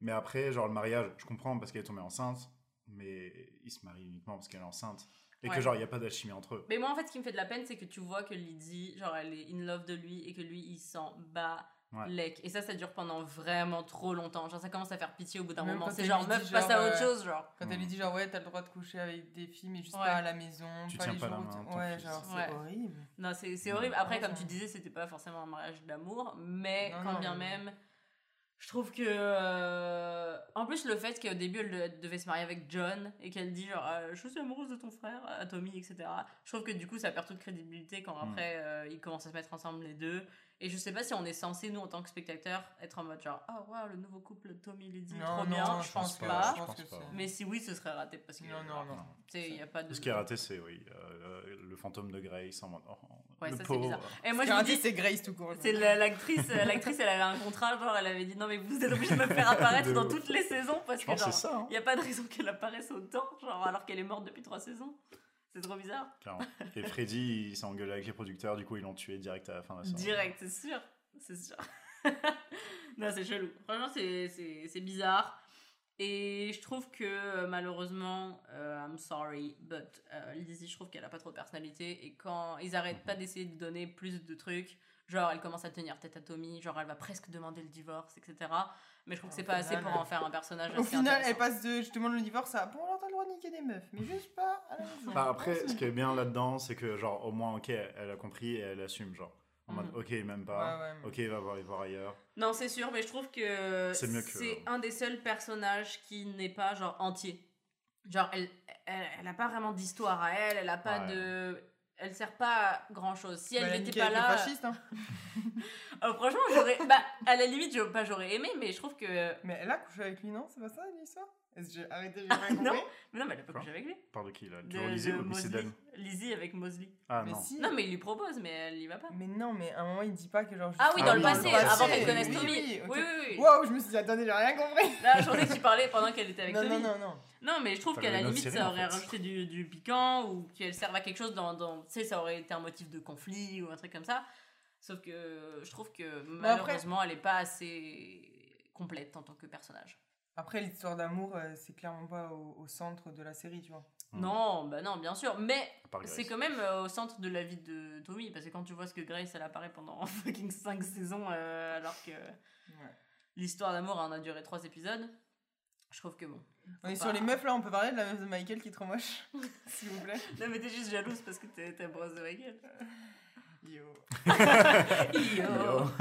Mais après, genre le mariage, je comprends parce qu'elle est tombée enceinte, mais il se marie uniquement parce qu'elle est enceinte et Ouais. que genre il y a pas d'alchimie entre eux. Mais moi, en fait, ce qui me fait de la peine, c'est que tu vois que Lydie, genre, elle est in love de lui et que lui, il s'en bat Ouais. lec. Et ça, ça dure pendant vraiment trop longtemps. Genre, ça commence à faire pitié au bout d'un Même moment. C'est genre, meuf, passe à autre chose, genre. Quand elle lui dit genre ouais t'as le droit de coucher avec des filles mais juste Ouais. pas à la maison, Tu pas tiens les pas la main Ouais fils. genre c'est Ouais. horrible. Non, c'est horrible. Après, Ouais, comme tu disais, c'était pas forcément un mariage d'amour. Mais Non, quand non, bien même, je trouve que. euh, En plus, le fait qu'au début, elle de- devait se marier avec John et qu'elle dit genre, euh, je suis amoureuse de ton frère, à Tommy, etc. Je trouve que du coup, ça perd toute crédibilité quand Mm. après, euh, ils commencent à se mettre ensemble les deux. Et je sais pas si on est censé, nous, en tant que spectateurs, être en mode genre, ah waouh, le nouveau couple Tommy Lydie, Non, trop non, bien. je pense pas. pas. Je pense pense que pas. c'est- Mais si oui, ce serait raté parce que. Non, non, non. Tu sais, il y a pas de. Ce qui est raté, c'est oui, euh, le fantôme de Grace en mode oh, Ouais, le ça, c'est pauvre. bizarre. Et moi, Ce je me dis, c'est Grace tout court. C'est la- l'actrice, euh, l'actrice, elle avait un contrat, genre elle avait dit non mais vous êtes obligé de me faire apparaître [LAUGHS] dans toutes les saisons parce que genre ça. hein. il y a pas de raison qu'elle apparaisse autant, genre alors qu'elle est morte depuis trois saisons. C'est trop bizarre. Clairement. Et Freddy, il s'est engueulé avec les producteurs, du coup ils l'ont tué direct à la fin de la saison. Direct, c'est sûr, c'est sûr. [LAUGHS] non c'est chelou. Franchement c'est bizarre. Et je trouve que malheureusement, euh, I'm sorry, but euh, Lizzie, je trouve qu'elle a pas trop de personnalité. Et quand ils arrêtent pas d'essayer de donner plus de trucs, genre elle commence à tenir tête à Tommy, genre elle va presque demander le divorce, etc. Mais je trouve que c'est pas assez pour en faire un personnage Au assez final, elle passe de je demande le divorce à bon, alors t'as le droit de niquer des meufs, mais juste pas à la maison. Bah, après, ce qui est bien là-dedans, c'est que genre au moins ok, elle a compris et elle assume genre. En mode Mhm. ok, même pas. Ouais, ouais, mais- Ok, il va voir, il va voir ailleurs. Non, c'est sûr, mais je trouve que C'est que- c'est un des seuls personnages qui n'est pas genre entier. Genre, elle, elle, elle a pas vraiment d'histoire à elle, elle a pas Ouais. de. Elle sert pas à grand chose. Si Bah, elle a n'était pas là. fasciste, hein. Euh, [LAUGHS] franchement, j'aurais. Bah, à la limite, je- pas j'aurais aimé, mais je trouve que. Mais elle a couché avec lui, non? C'est pas ça l'histoire? Est-ce que j'ai arrêté, j'ai rien Non. compris Mais non, mais elle a pas couché avec lui. Parle de qui là De, Toujours Lizzie de ou Missy Mosley. Dan Lizzie avec Mosley. Ah Mais non. si. Non, mais il lui propose, mais elle y va pas. Mais non, mais à un moment, il dit pas que genre. Ah oui, Ah dans oui, le dans passé, le passé, avant qu'elle connaisse oui, Tommy. oui, Oui, ok. oui, oui. Waouh, je me suis dit, attendez, j'ai rien compris. Là, je pensais que tu parlais pendant qu'elle était avec non, Tommy. non, non, non. Non, mais je trouve qu'à la limite, ça en aurait fait. rajouté du, du piquant ou qu'elle serve à quelque chose dans. dans tu sais, ça aurait été un motif de conflit ou un truc comme ça. Sauf que je trouve que après- malheureusement, elle est pas assez complète en tant que personnage. Après, l'histoire d'amour, euh, c'est clairement pas au, au centre de la série, tu vois. Non, bah non, bien sûr. Mais c'est quand même euh, au centre de la vie de Tommy. Parce que quand tu vois ce que Grace, elle apparaît pendant [LAUGHS] fucking 5 saisons, euh, alors que Ouais. l'histoire d'amour en a duré 3 épisodes, je trouve que bon. On est sur les meufs là, on peut parler de la meuf de Michael qui est trop moche, [LAUGHS] s'il vous plaît. Non, mais t'es juste jalouse parce que t'es t'es amoureuse de Michael. [LAUGHS] [LAUGHS] Yo. Yo.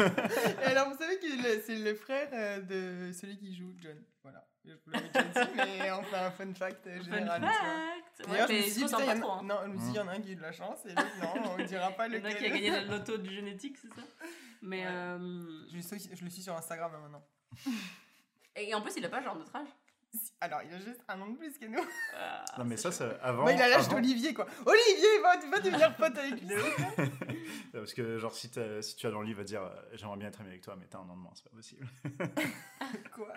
Et [LAUGHS] alors, vous savez que c'est le frère euh, de celui qui joue John. Voilà. Je vous l'avais déjà dit, [LAUGHS] mais enfin, un fun fact euh, Fun général. vois. fact. Ouais, je me suis dit, il y pas en trop. a- hein. non, je me suis dit, il y en a un qui a eu de la chance et l'autre, non, on ne dira pas Il y en a lequel. qui a gagné la loto du génétique, c'est ça Mais. Ouais. euh, Je, le suis- je le suis sur Instagram là, maintenant. Et en plus, il a pas genre notre âge. Alors, il a juste un an de plus que nous. Ah, Non, mais ça, c'est avant. Bah, il a l'âge avant- d'Olivier, quoi. Olivier, va, va devenir pote avec lui. [LAUGHS] Parce que, genre, si, t'as- si tu as dans le livre, va dire euh, J'aimerais bien être ami avec toi, mais t'as un an de moins, c'est pas possible. [LAUGHS] Quoi?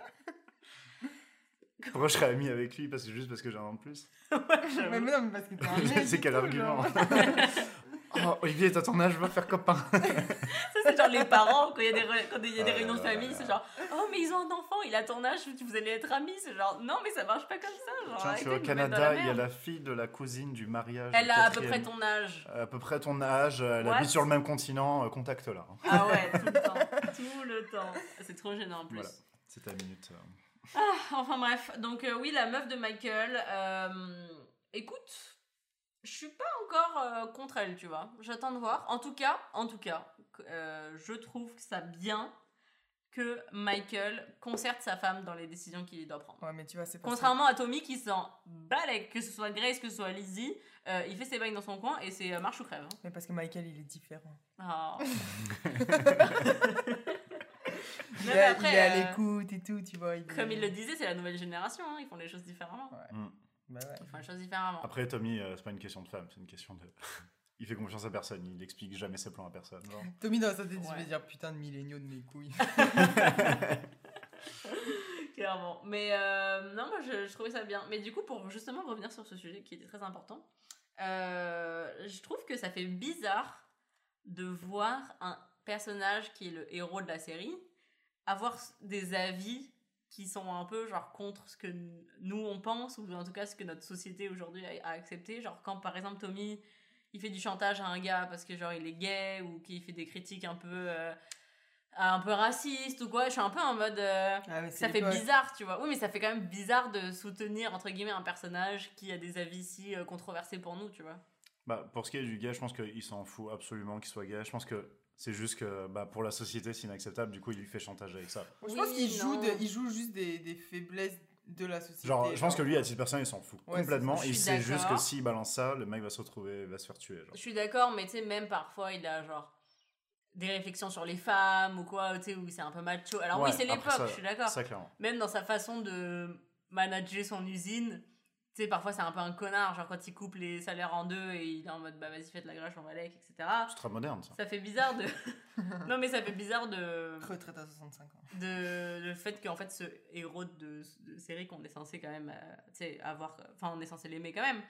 Pourquoi je serais ami avec lui? Parce que juste parce que j'ai un an de plus mais, mais non, mais parce que t'es un. [LAUGHS] C'est quel tout, argument? Oh, Olivier, t'as ton âge, va faire copain. [LAUGHS] Ça, c'est genre les parents, quand il y a des, ré- quand il y a des Ah réunions de famille, c'est genre Oh, mais ils ont un enfant, il a ton âge, vous allez être amis. C'est genre Non, mais ça marche pas comme ça. Genre, Tiens, je suis au Canada, il y a la fille de la cousine du mariage. Elle a à peu près ton âge. À peu près ton âge, elle What? habite sur le même continent, euh, contacte-la. hein. Ah ouais, [LAUGHS] tout le temps. Tout le temps. C'est trop gênant en plus. Voilà. C'est ta minute. euh. Enfin bref, donc euh, oui, la meuf de Michael, euh, écoute, je suis pas encore euh, contre elle, tu vois. J'attends de voir. En tout cas, en tout cas, euh, je trouve que ça bien que Michael concerte sa femme dans les décisions qu'il doit prendre. Ouais, mais tu vois, c'est pas ça. Contrairement à Tommy qui s'en balèque, que ce soit Grace, que ce soit Lizzie, euh, il fait ses bails dans son coin et c'est euh, marche ou crève. hein. Mais parce que Michael, il est différent. Ah. [LAUGHS] [LAUGHS] Il, après, il est à l'écoute et tout, tu vois. il est- Comme il le disait, c'est la nouvelle génération, hein, ils font les choses différemment. Ouais. Mm. Bah ouais. Ils font les choses différemment. Après, Tommy, euh, c'est pas une question de femme, c'est une question de. [LAUGHS] il fait confiance à personne, il explique jamais ses plans à personne. genre. [LAUGHS] Tommy, dans sa tête, il va dire putain de milléniaux de mes couilles. [LAUGHS] Clairement. Mais euh, non, moi je, je trouvais ça bien. Mais du coup, pour justement revenir sur ce sujet qui était très important, euh, je trouve que ça fait bizarre de voir un personnage qui est le héros de la série avoir des avis qui sont un peu genre contre ce que nous on pense ou en tout cas ce que notre société aujourd'hui a, a accepté. Genre quand par exemple Tommy il fait du chantage à un gars parce que genre il est gay ou qu'il fait des critiques un peu euh, un peu racistes ou quoi, je suis un peu en mode euh, Ah, ça fait bizarre, tu vois. Oui, mais ça fait quand même bizarre de soutenir, entre guillemets, un personnage qui a des avis si euh, controversés pour nous, tu vois. Bah, pour ce qui est du gay, je pense qu'il s'en fout absolument qu'il soit gay. Je pense que c'est juste que bah, pour la société, c'est inacceptable. Du coup, il lui fait chantage avec ça. Je pense qu'il joue, non. de- il joue juste des, des faiblesses de la société. Genre, je pense que lui, à titre personnel, il s'en fout Ouais, complètement. Il sait juste que s'il balance ça, le mec va se retrouver, va se faire tuer. Genre. Je suis d'accord, mais tu sais, même parfois, il a genre des réflexions sur les femmes ou quoi, tu sais, où c'est un peu macho. Alors Ouais, oui, c'est l'époque, je suis d'accord. Même dans sa façon de manager son usine, tu sais, parfois c'est un peu un connard, genre quand il coupe les salaires en deux et il est en mode bah vas-y, faites la grèche, on va lec, etc. C'est très moderne, ça. Ça fait bizarre de. [LAUGHS] non, mais ça fait bizarre de. Retraite à 65 ans. de le fait qu'en fait ce héros de, de série qu'on est censé quand même euh, tu sais avoir enfin on est censé l'aimer quand même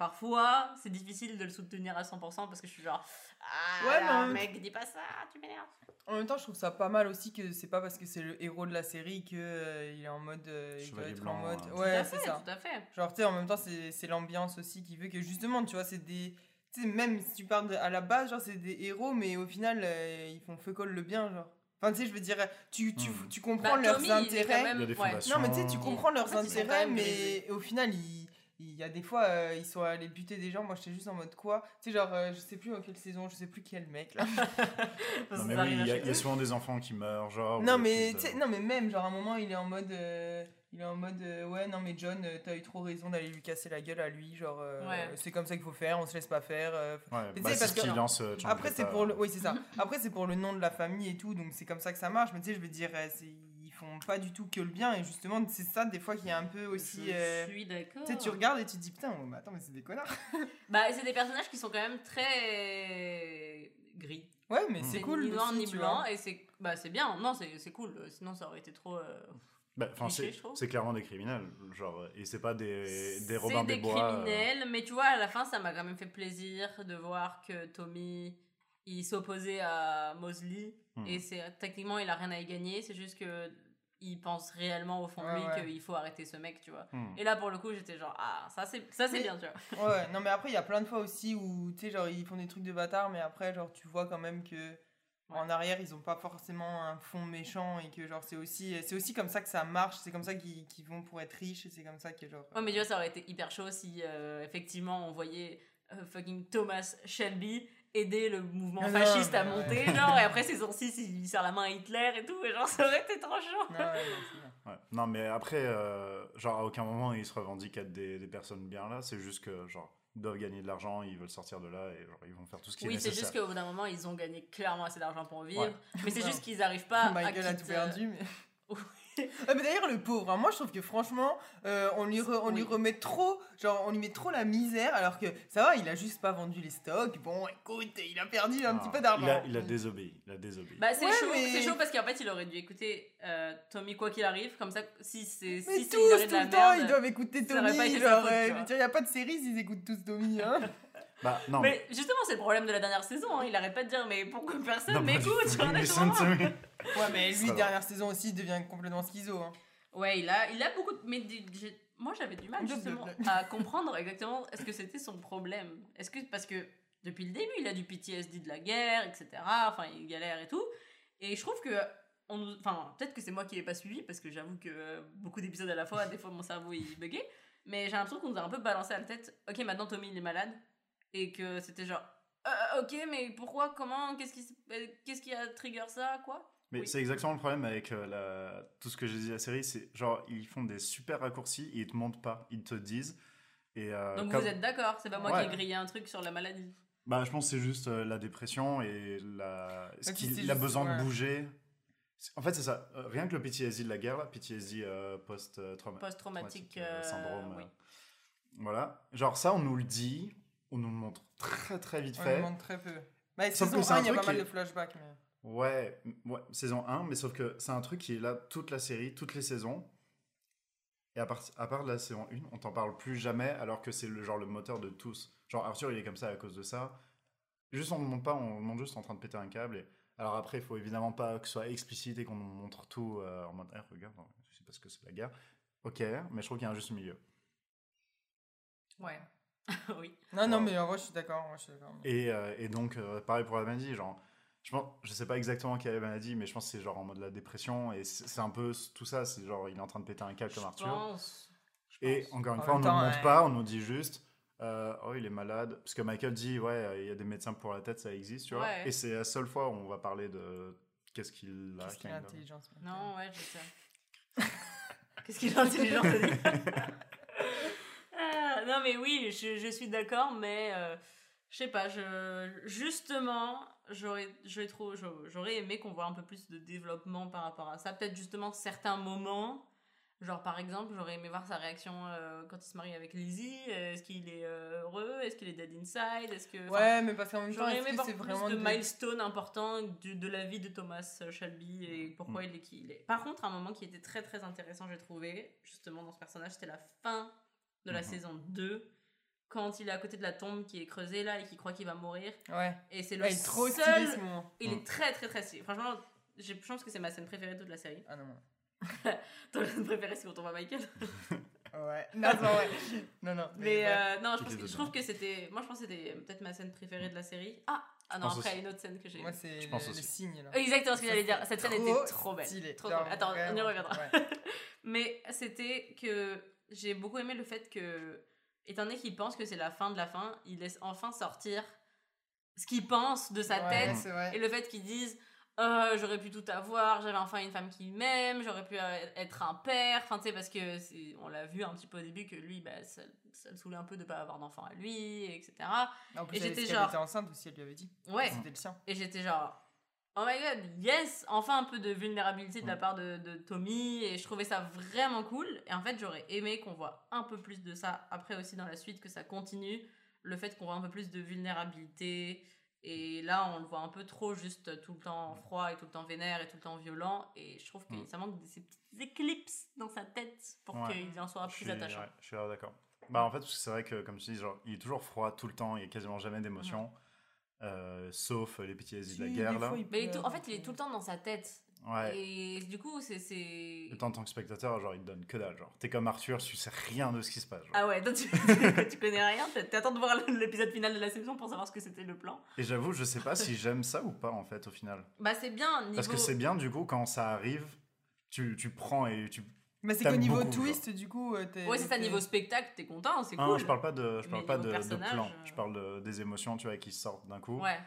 parfois c'est difficile de le soutenir à 100% parce que je suis genre ah Ouais, là, mais- mec dis pas ça tu m'énerves En même temps, je trouve ça pas mal aussi que c'est pas parce que c'est le héros de la série que euh, il est en mode. euh, il doit être blanc, en mode. hein. Ouais, c'est ça. tout à fait Genre, tu sais, en même temps, c'est c'est l'ambiance aussi qui veut que justement, tu vois, c'est des. Tu sais, même si tu parles de- à la base, genre, c'est des héros, mais au final, euh, ils font feu colle le bien, genre. Enfin, tu sais, je veux dire, tu, tu, Hmm. tu comprends bah, leurs Tommy intérêts. même Il y a des ouais. fondations. Non, mais tu sais, tu En comprends leurs ils intérêts, mais au final, il, il y a des fois, euh, ils sont allés buter des gens. Moi, j'étais juste en mode quoi? Tu sais, genre, euh, je sais plus en quelle saison, je sais plus quel mec là. [LAUGHS] Non, mais oui, il y, a- y souvent des enfants qui meurent, genre. non, mais de- non, mais même, genre, à un moment, il est en mode. euh, il est en mode, euh, ouais, non, mais John, euh, t'as eu trop raison d'aller lui casser la gueule à lui. Genre, euh, Ouais. c'est comme ça qu'il faut faire, on se laisse pas faire. euh, Ouais, bah, parce ce qui que- lance. Après, c'est pour le. Oui, c'est ça. [LAUGHS] Après, c'est pour le nom de la famille et tout, donc c'est comme ça que ça marche. Mais tu sais, je veux dire, euh, c'est- font pas du tout que le bien. Et justement, c'est ça, des fois, qui est un peu aussi. je euh, suis d'accord Tu sais, tu regardes et tu te dis, putain, mais attends, mais c'est des connards. [LAUGHS] bah c'est des personnages qui sont quand même très gris Ouais, mais c'est cool. ni noir aussi, ni blanc et c'est bah c'est bien non c'est c'est cool sinon ça aurait été trop euh, Bah, c'est je trouve. c'est clairement des criminels, genre, et c'est pas des, des Robin C'est des Bois. euh, criminels, mais tu vois, à la fin, ça m'a quand même fait plaisir de voir que Tommy, il s'opposait à Mosley, Hmm. et c'est techniquement, il a rien à y gagner, c'est juste que il pense réellement au fond de lui ouais. qu'il faut arrêter ce mec, tu vois. hmm. Et là, pour le coup, j'étais genre, ah, ça c'est ça c'est Mais- bien, tu vois. [LAUGHS] Ouais, non, mais après, il y a plein de fois aussi où, tu sais, genre, ils font des trucs de bâtard, mais après, genre, tu vois quand même que. En arrière, ils ont pas forcément un fond méchant et que genre c'est aussi c'est aussi comme ça que ça marche, c'est comme ça qu'ils qu'ils vont pour être riches et c'est comme ça que genre Ouais, mais tu vois, ça aurait été hyper chaud si, euh, effectivement, on voyait euh, fucking Thomas Shelby aider le mouvement Ah non, fasciste à ouais. monter, [LAUGHS] genre, et après saison 6, il serre la main à Hitler et tout, et genre, ça aurait été trop chaud. Non, ouais, non, c'est bien. Ouais. Non, mais après, euh, genre, à aucun moment ils se revendiquent être des, des personnes bien là. C'est juste que, genre, ils doivent gagner de l'argent, ils veulent sortir de là et genre, ils vont faire tout ce qui est Oui, c'est nécessaire. juste qu'au bout d'un moment, ils ont gagné clairement assez d'argent pour vivre, Ouais. mais c'est juste qu'ils n'arrivent pas [LAUGHS] à Michael a tout perdu, mais. [LAUGHS] [LAUGHS] Ah, mais d'ailleurs, le pauvre, hein, moi je trouve que franchement, euh, on, lui re- on lui remet trop, genre on lui met trop la misère, alors que ça va, il a juste pas vendu les stocks. Bon, écoute, il a perdu un Ah, petit peu d'argent. Il a, il a désobéi. Il a désobéi. Bah c'est Ouais, chaud, mais- c'est chaud parce qu'en fait il aurait dû écouter euh, Tommy quoi qu'il arrive, comme ça si c'est Mais si c'est tous, de tout la le temps, merde. ils doivent écouter ça aurait pas Tommy. été sa Genre, faute, euh, tu vois. il n'y a pas de série s'ils écoutent tous Tommy. Hein. [LAUGHS] Bah, non. Mais justement c'est le problème de la dernière saison, hein. il arrête pas de dire mais pourquoi personne non, m'écoute [LAUGHS] sur un. Ouais, mais lui, dernière saison aussi, il devient complètement schizo. Hein. Ouais, il a, il a beaucoup de... Mais moi, j'avais du mal, justement, à comprendre exactement est-ce que c'était son problème. Est-ce que... Parce que depuis le début, il a du PTSD de la guerre, etc. Enfin, il galère et tout. Et je trouve que... On. Enfin, peut-être que c'est moi qui l'ai pas suivi, parce que j'avoue que euh, beaucoup d'épisodes à la fois, des fois, mon cerveau, il buguait. Mais j'ai l'impression qu'on nous a un peu balancé à la tête. Ok, maintenant, Tommy, il est malade. Et que c'était genre... Euh, ok, mais pourquoi Comment Qu'est-ce qui, euh, qu'est-ce qui a trigger ça Quoi? Mais Oui. c'est exactement le problème avec euh, la... tout ce que j'ai dit à la série. C'est genre, ils font des super raccourcis et ils te montrent pas. Ils te disent. Et, euh, Donc comme- vous êtes d'accord C'est pas moi Ouais. qui ai grillé un truc sur la maladie. Bah, je pense que c'est juste euh, la dépression et la... ce qu'il a juste- besoin ouais. de bouger. En fait, c'est ça. Rien que le PTSD de la guerre, là, PTSD euh, post-traumatique Post-traumatique. syndrome. oui. euh, Voilà. Genre, ça, on nous le dit. On nous le montre très très vite On fait. demande très peu. Bah, Sauf que c'est un 1, il y a truc pas mal de flashbacks. Mais... Ouais, ouais, saison 1, mais sauf que c'est un truc qui est là toute la série, toutes les saisons. Et à part, à part de la saison 1, on t'en parle plus jamais, alors que c'est le genre le moteur de tous. Genre Arthur, il est comme ça à cause de ça. Juste on ne montre pas, on le montre juste en train de péter un câble. Et... Alors après, il faut évidemment pas que ce soit explicite et qu'on montre tout euh, en mode, Eh, regarde, je sais pas ce que c'est la guerre. Ok, mais je trouve qu'il y a un juste milieu. Ouais. [LAUGHS] oui. Non, non, mais en vrai, je suis d'accord. Et, euh, et donc, euh, pareil pour la maladie, genre, je, pense, je sais pas exactement quelle est la maladie, mais je pense que c'est genre en mode la dépression, et c'est un peu tout ça, c'est genre, il est en train de péter un câble comme Je Arthur. pense. Et encore une En fois, on ne nous montre ouais. pas, on nous dit juste, euh, oh, il est malade, parce que Michael dit, ouais, il y a des médecins pour la tête, ça existe, tu vois. Ouais. Et c'est la seule fois où on va parler de qu'est-ce qu'il a. Qu'est-ce qu'il a mec. Non, ouais, je sais. [LAUGHS] Qu'est-ce qu'il de dire [LAUGHS] [LAUGHS] Ah, Non, mais oui, je, je suis d'accord, mais euh, je sais pas, je, justement, j'aurais j'aurais aimé qu'on voit un peu plus de développement par rapport à ça. Peut-être justement certains moments. Genre, par exemple, j'aurais aimé voir sa réaction euh, quand il se marie avec Lizzie. Est-ce qu'il est euh, heureux? Est-ce qu'il est dead inside? Est-ce que. Ouais, mais parce qu'en même temps, J'aurais aimé voir plus vraiment de des- milestones importants du- de la vie de Thomas Shelby et pourquoi il est qui il est. Par contre, un moment qui était très très intéressant, j'ai trouvé, justement dans ce personnage, c'était la fin de la Mhm. saison 2, quand il est à côté de la tombe qui est creusée là et qui croit qu'il va mourir. Ouais. Et c'est le Ouais, il est trop seul... stylé ce moment. Il est très très très stylé. Franchement, je pense que c'est ma scène préférée de toute la série. Ah non, non. [LAUGHS] Ton scène préférée, c'est quand on voit Michael. [LAUGHS] Ouais. Non, non, ouais. Non, non. Mais euh, non, je, pense que- je trouve que c'était. Moi, je pense que c'était peut-être ma scène préférée de la série. Ah, ah non, pense après, aussi. il y a une autre scène que j'ai. Moi, c'est Je le, signe, là. Exactement ce que j'allais dire. Cette scène était trop belle. stylé. Trop, trop belle. Attends, on y reviendra. ouais. [LAUGHS] Mais c'était que j'ai beaucoup aimé le fait que, étant donné qu'il pense que c'est la fin de la fin, il laisse enfin sortir ce qu'il pense de sa Ouais, tête. Et le fait qu'ils disent Euh, j'aurais pu tout avoir, j'avais enfin une femme qui m'aime, j'aurais pu euh, être un père. Enfin, tu sais, parce que c'est- on l'a vu un petit peu au début que lui, bah, ça, ça le saoulait un peu de pas avoir d'enfant à lui, etc. En plus, Et j'étais genre- était enceinte aussi, elle lui avait dit. Ouais. C'était le sien. Et j'étais genre, oh my god, yes, enfin un peu de vulnérabilité de la part de, de Tommy. Et je trouvais ça vraiment cool. Et en fait, j'aurais aimé qu'on voit un peu plus de ça après aussi dans la suite, que ça continue. Le fait qu'on voit un peu plus de vulnérabilité. Et là, on le voit un peu trop juste tout le temps froid et tout le temps vénère et tout le temps violent. Et je trouve que Mm. ça manque de ces petites éclipses dans sa tête pour Ouais. qu'il en soit plus suis, attachant. ouais, je suis d'accord. Bah, en fait, c'est vrai que, comme tu dis, genre, il est toujours froid tout le temps, il n'y a quasiment jamais d'émotion, euh, sauf les PTSD de la guerre, là. fois, il Mais il est pleure, tout- en fait, il est tout le temps dans sa tête. Ouais. Et du coup, c'est. c'est- Et toi, en tant que spectateur, genre, il te donne que dalle. Genre, t'es comme Arthur, tu sais rien de ce qui se passe. genre. Ah ouais, toi tu, [LAUGHS] tu connais rien, t'a- t'attends de voir l'épisode final de la saison pour savoir ce que c'était le plan. Et j'avoue, je sais pas si j'aime ça ou pas, en fait, au final. Bah c'est bien, niveau... Parce que c'est bien, du coup, quand ça arrive, tu, tu prends et tu, Mais c'est qu'au niveau beaucoup, twist, du coup. euh, t'es- Ouais, c'est ça, t'es- niveau spectacle, t'es content, c'est Ah, cool. je parle pas de, je Mais parle pas de, plan. euh, Je parle de- des émotions, tu vois, qui sortent d'un coup. Ouais.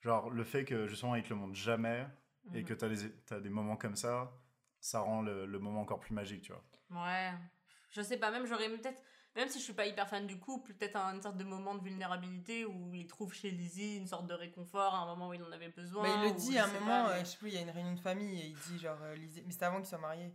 Genre le fait que justement ils te le montrent jamais et Mhm. que t'as des, t'as des moments comme ça, ça rend le, le moment encore plus magique, tu vois. Ouais. Je sais pas, même j'aurais peut-être. Même si je suis pas hyper fan du couple, peut-être un- une sorte de moment de vulnérabilité où il trouve chez Lizzie une sorte de réconfort à un moment où il en avait besoin. Bah, il le dit à un moment, pas, mais- euh, je sais plus, il y a une réunion de famille et il dit genre, euh, Lizzie- mais c'était avant qu'ils soient mariés.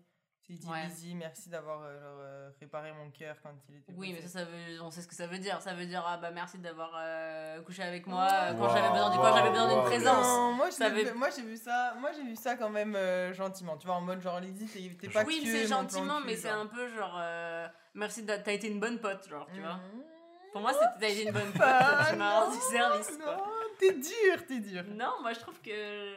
Il dit Ouais. Lizzie, merci d'avoir euh, genre, euh, réparé mon cœur quand il était Oui, mais ça, ça veut, on sait ce que ça veut dire. Ça veut dire, ah bah merci d'avoir euh, couché avec moi quand Wow, j'avais besoin, du- wow, quand j'avais besoin d'une wow. présence. Non, moi, veut- vu- j'ai vu ça, moi j'ai vu ça quand même euh, gentiment, tu vois, en mode genre Lizzie, t'es t'es pas oui, c'est gentiment, cul, mais c'est un peu genre, euh, merci, t'as été une bonne pote, genre, tu vois. Mhm. Pour moi, c'était t'as été une bonne pote, tu m'as rendu non, service, quoi. Non, t'es dur, t'es dur. Non, moi je trouve que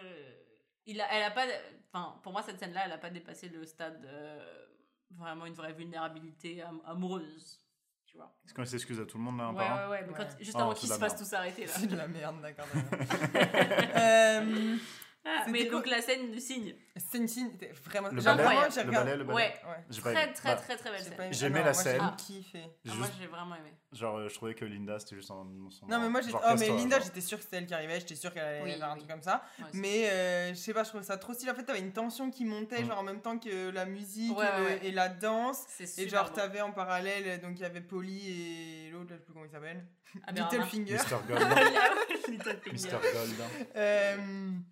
il a, elle a pas, enfin pour moi cette scène-là, elle a pas dépassé le stade euh, vraiment une vraie vulnérabilité am- amoureuse, tu vois. Est-ce qu'on s'excuse à tout le monde là un Ouais, ouais, ouais. Mais quand, Ouais. juste Oh, avant c'est qu'il de se la fasse merde. tout s'arrêter là. C'est de la merde, d'accord. d'accord. [LAUGHS] euh, Ah, mais donc la scène du une scène, t'es vraiment. Le ballet, Incroyable. le ballet, le ballet. ouais, Ouais. Très très Bah, très très belle J'ai scène. pas aimé- J'ai ah aimé non, la moi, scène. J'ai kiffé. Ah, J'ai moi j'ai vraiment aimé. Genre, euh, je trouvais que Linda, c'était juste un. son- Non, mais moi, genre, Oh, mais Linda, j'étais sûre que c'était elle qui arrivait, j'étais sûre qu'elle allait Oui, faire un oui. truc comme ça. Mais euh, je sais pas, je trouvais ça trop stylé. En fait, t'avais une tension qui montait, Mm. genre en même temps que la musique Ouais, et, le- et la danse. c'est Et genre, t'avais en parallèle, donc il y avait Polly et l'autre, je sais plus comment il s'appelle. [LAUGHS] Ah. Littlefinger. Mr. Gold. Mr. Gold.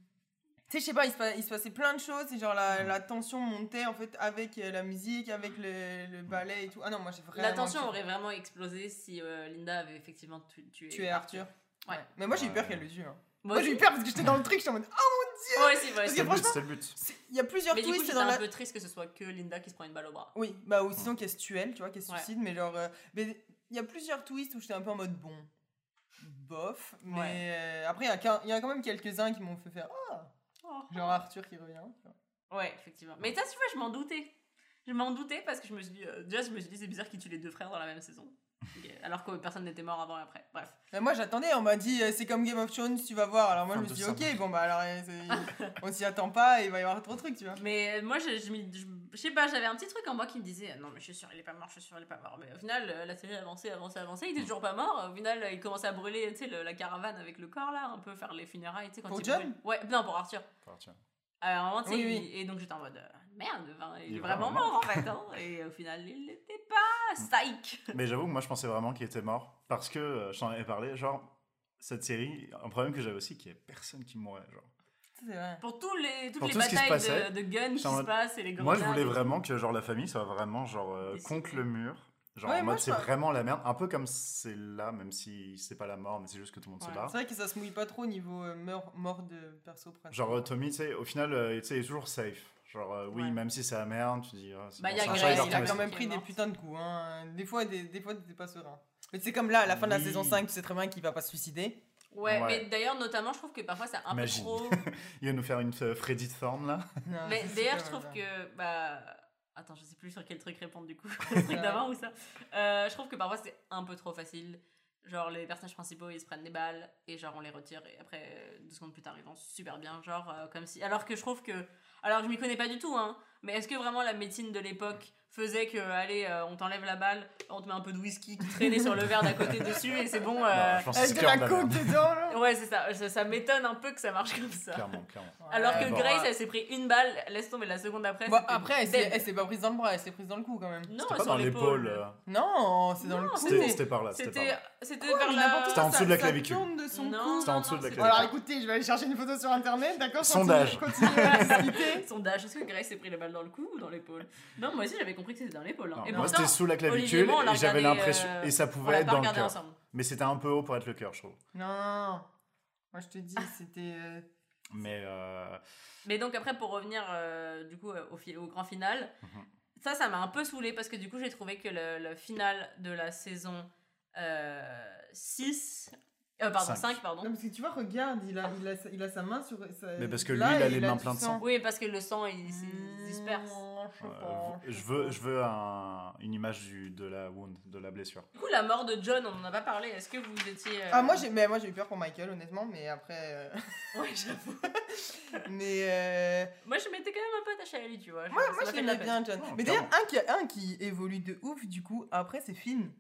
Tu sais, je sais pas, il se, pa- il se passait plein de choses et genre la, la tension montait en fait avec euh, la musique, avec le, le ballet et tout. Ah non, moi j'ai vraiment. La tension aurait vraiment explosé si euh, Linda avait effectivement tu- tué, tué Arthur. Ouais. Mais moi j'ai eu peur Ouais. qu'elle le tue. hein. Moi, Moi j'ai eu peur parce que j'étais dans le truc, j'étais en mode. Oh aussi, moi Parce aussi. que C'était le but, franchement, c'était le but. c'est- Il y a plusieurs Mais du coup, twists j'étais dans un la. peu triste que ce soit que Linda qui se prend une balle au bras. Oui, bah ou sinon qu'elle se tue elle, tu vois, qu'elle se Ouais. suicide, mais genre. euh, mais il y a plusieurs twists où j'étais un peu en mode bon. Bof. Mais Ouais. euh, après, il y a qu'un- il y, a quand même quelques-uns qui m'ont fait faire. Ah Genre Arthur qui revient. tu vois. Ouais, effectivement. Mais ça, tu vois, je m'en doutais. Je m'en doutais parce que je me suis dit, euh, déjà, je me suis dit, c'est bizarre qu'ils tuent les deux frères dans la même saison. Alors que personne n'était mort avant et après. Bref. Moi j'attendais, on m'a dit euh, c'est comme Game of Thrones, tu vas voir. Alors moi je me suis dit ok, bon bah alors euh, [LAUGHS] on s'y attend pas et il va y avoir trop de trucs, tu vois. Mais euh, moi, je, je, je- je sais pas, j'avais un petit truc en moi qui me disait, non, mais je suis sûre, il est pas mort, je suis sûre, il est pas mort. Mais au final, la série avançait, avançait, avançait, il était toujours pas mort. Au final, il commençait à brûler, tu sais, le- la caravane avec le corps là, un peu faire les funérailles, tu sais, quand Pour il John brûle. Ouais, non, pour Arthur. Enfin, tiens. À un moment, tu sais, Oui, il- oui. Et donc j'étais en mode, euh, merde, enfin, il, Il est vraiment mort en fait. Hein, [LAUGHS] et au final, il l'était pas. Psych Mais j'avoue que moi je pensais vraiment qu'il était mort parce que euh, je t'en avais parlé. Genre, cette série, un problème que j'avais aussi, qu'il n'y avait personne qui mourait. Genre. Vrai. Pour tous les, toutes Pour les qui batailles passait, de, de guns qui se passent et les Moi je grenades voulais vraiment que genre la famille soit vraiment genre euh, contre le mur. Genre Ouais, en mode c'est vraiment la merde. Un peu comme c'est là, même si c'est pas la mort, mais c'est juste que tout le monde Ouais. se bat. C'est vrai que ça se mouille pas trop au niveau euh, mort, mort de perso principal. Genre euh, Tommy, tu sais, au final, euh, tu sais, il est toujours safe. Genre, euh, oui, Ouais. même si c'est la merde, tu dis. ah, Bah, bon, y a il il a quand même pris des putains de coups. Hein. Des fois, des, des fois, t'étais pas serein. Mais c'est comme là, à la fin de la saison 5, tu sais très bien qu'il va pas se suicider. Ouais, Ouais. mais d'ailleurs, notamment, je trouve que parfois c'est un Imagine. peu trop. [LAUGHS] Il va nous faire une euh, Freddy Thorne là. Non, mais [LAUGHS] d'ailleurs, je trouve bien. que. Bah. Attends, je sais plus sur quel truc répondre du coup. [LAUGHS] Le truc d'avant ou ça. Euh, je trouve que parfois c'est un peu trop facile. Genre, les personnages principaux ils se prennent des balles et genre on les retire et après, euh, deux secondes plus tard, ils vont super bien. Genre, euh, comme si. Alors que je trouve que. Alors, je m'y connais pas du tout, hein. Mais est-ce que vraiment la médecine de l'époque faisait que, allez, euh, on t'enlève la balle, on te met un peu de whisky qui traînait sur le verre d'à côté dessus et c'est bon. euh, Non, je pense que Avec de la coke merde. dedans, là. Ouais, c'est ça. Ça, ça m'étonne un peu que ça marche comme ça. Clairement, clairement. Alors que bon. Grace, elle s'est pris une balle, laisse tomber la seconde après. Bon, après, elle s'est pas prise dans le bras, elle s'est prise dans le cou quand même. Non, C'était pas dans l'épaule. euh, Non, c'est dans le cou. C'était par là. C'était par C'était là. c'était vers en dessous de la clavicule. C'était en dessous de la clavicule. Alors écoutez, je vais aller chercher une photo sur internet, d'accord Sondage. [LAUGHS] Sondage, est-ce que Grace s'est pris la balle dans le cou ou dans l'épaule? Non, moi aussi j'avais compris que c'était dans l'épaule. hein. Et moi c'était sous la clavicule et j'avais l'impression. euh, Et ça pouvait être pas dans le cœur. ensemble. Mais c'était un peu haut pour être le cœur, je trouve. Non, moi je te dis, c'était. euh, Mais. euh, Mais donc après, pour revenir euh, du coup au, fi- au grand final, Mhm. ça, ça m'a un peu saoulé parce que du coup, j'ai trouvé que le, le final de la saison euh, 6, euh, pardon, Cinq. 5, pardon. Non, parce que tu vois, regarde, il a, il a, sa- il a sa main sur. sa- Mais parce que là, lui, il a les il mains pleines de sang. sang. Oui, parce que le sang, il, s'est- il se disperse. Mmh, je sais Euh, je veux, je veux un- une image du, de la wound, de la blessure. Du coup, la mort de John, on en a pas parlé. Est-ce que vous étiez. euh, Ah, moi j'ai mais moi, j'ai eu peur pour Michael, honnêtement, mais après. euh, [LAUGHS] Ouais, j'avoue. [LAUGHS] mais. euh, Moi, je m'étais quand même un peu attachée à lui, tu vois. Moi je l'aimais bien, John. Non, mais d'ailleurs, un qui, un qui évolue de ouf, du coup, après, c'est Finn.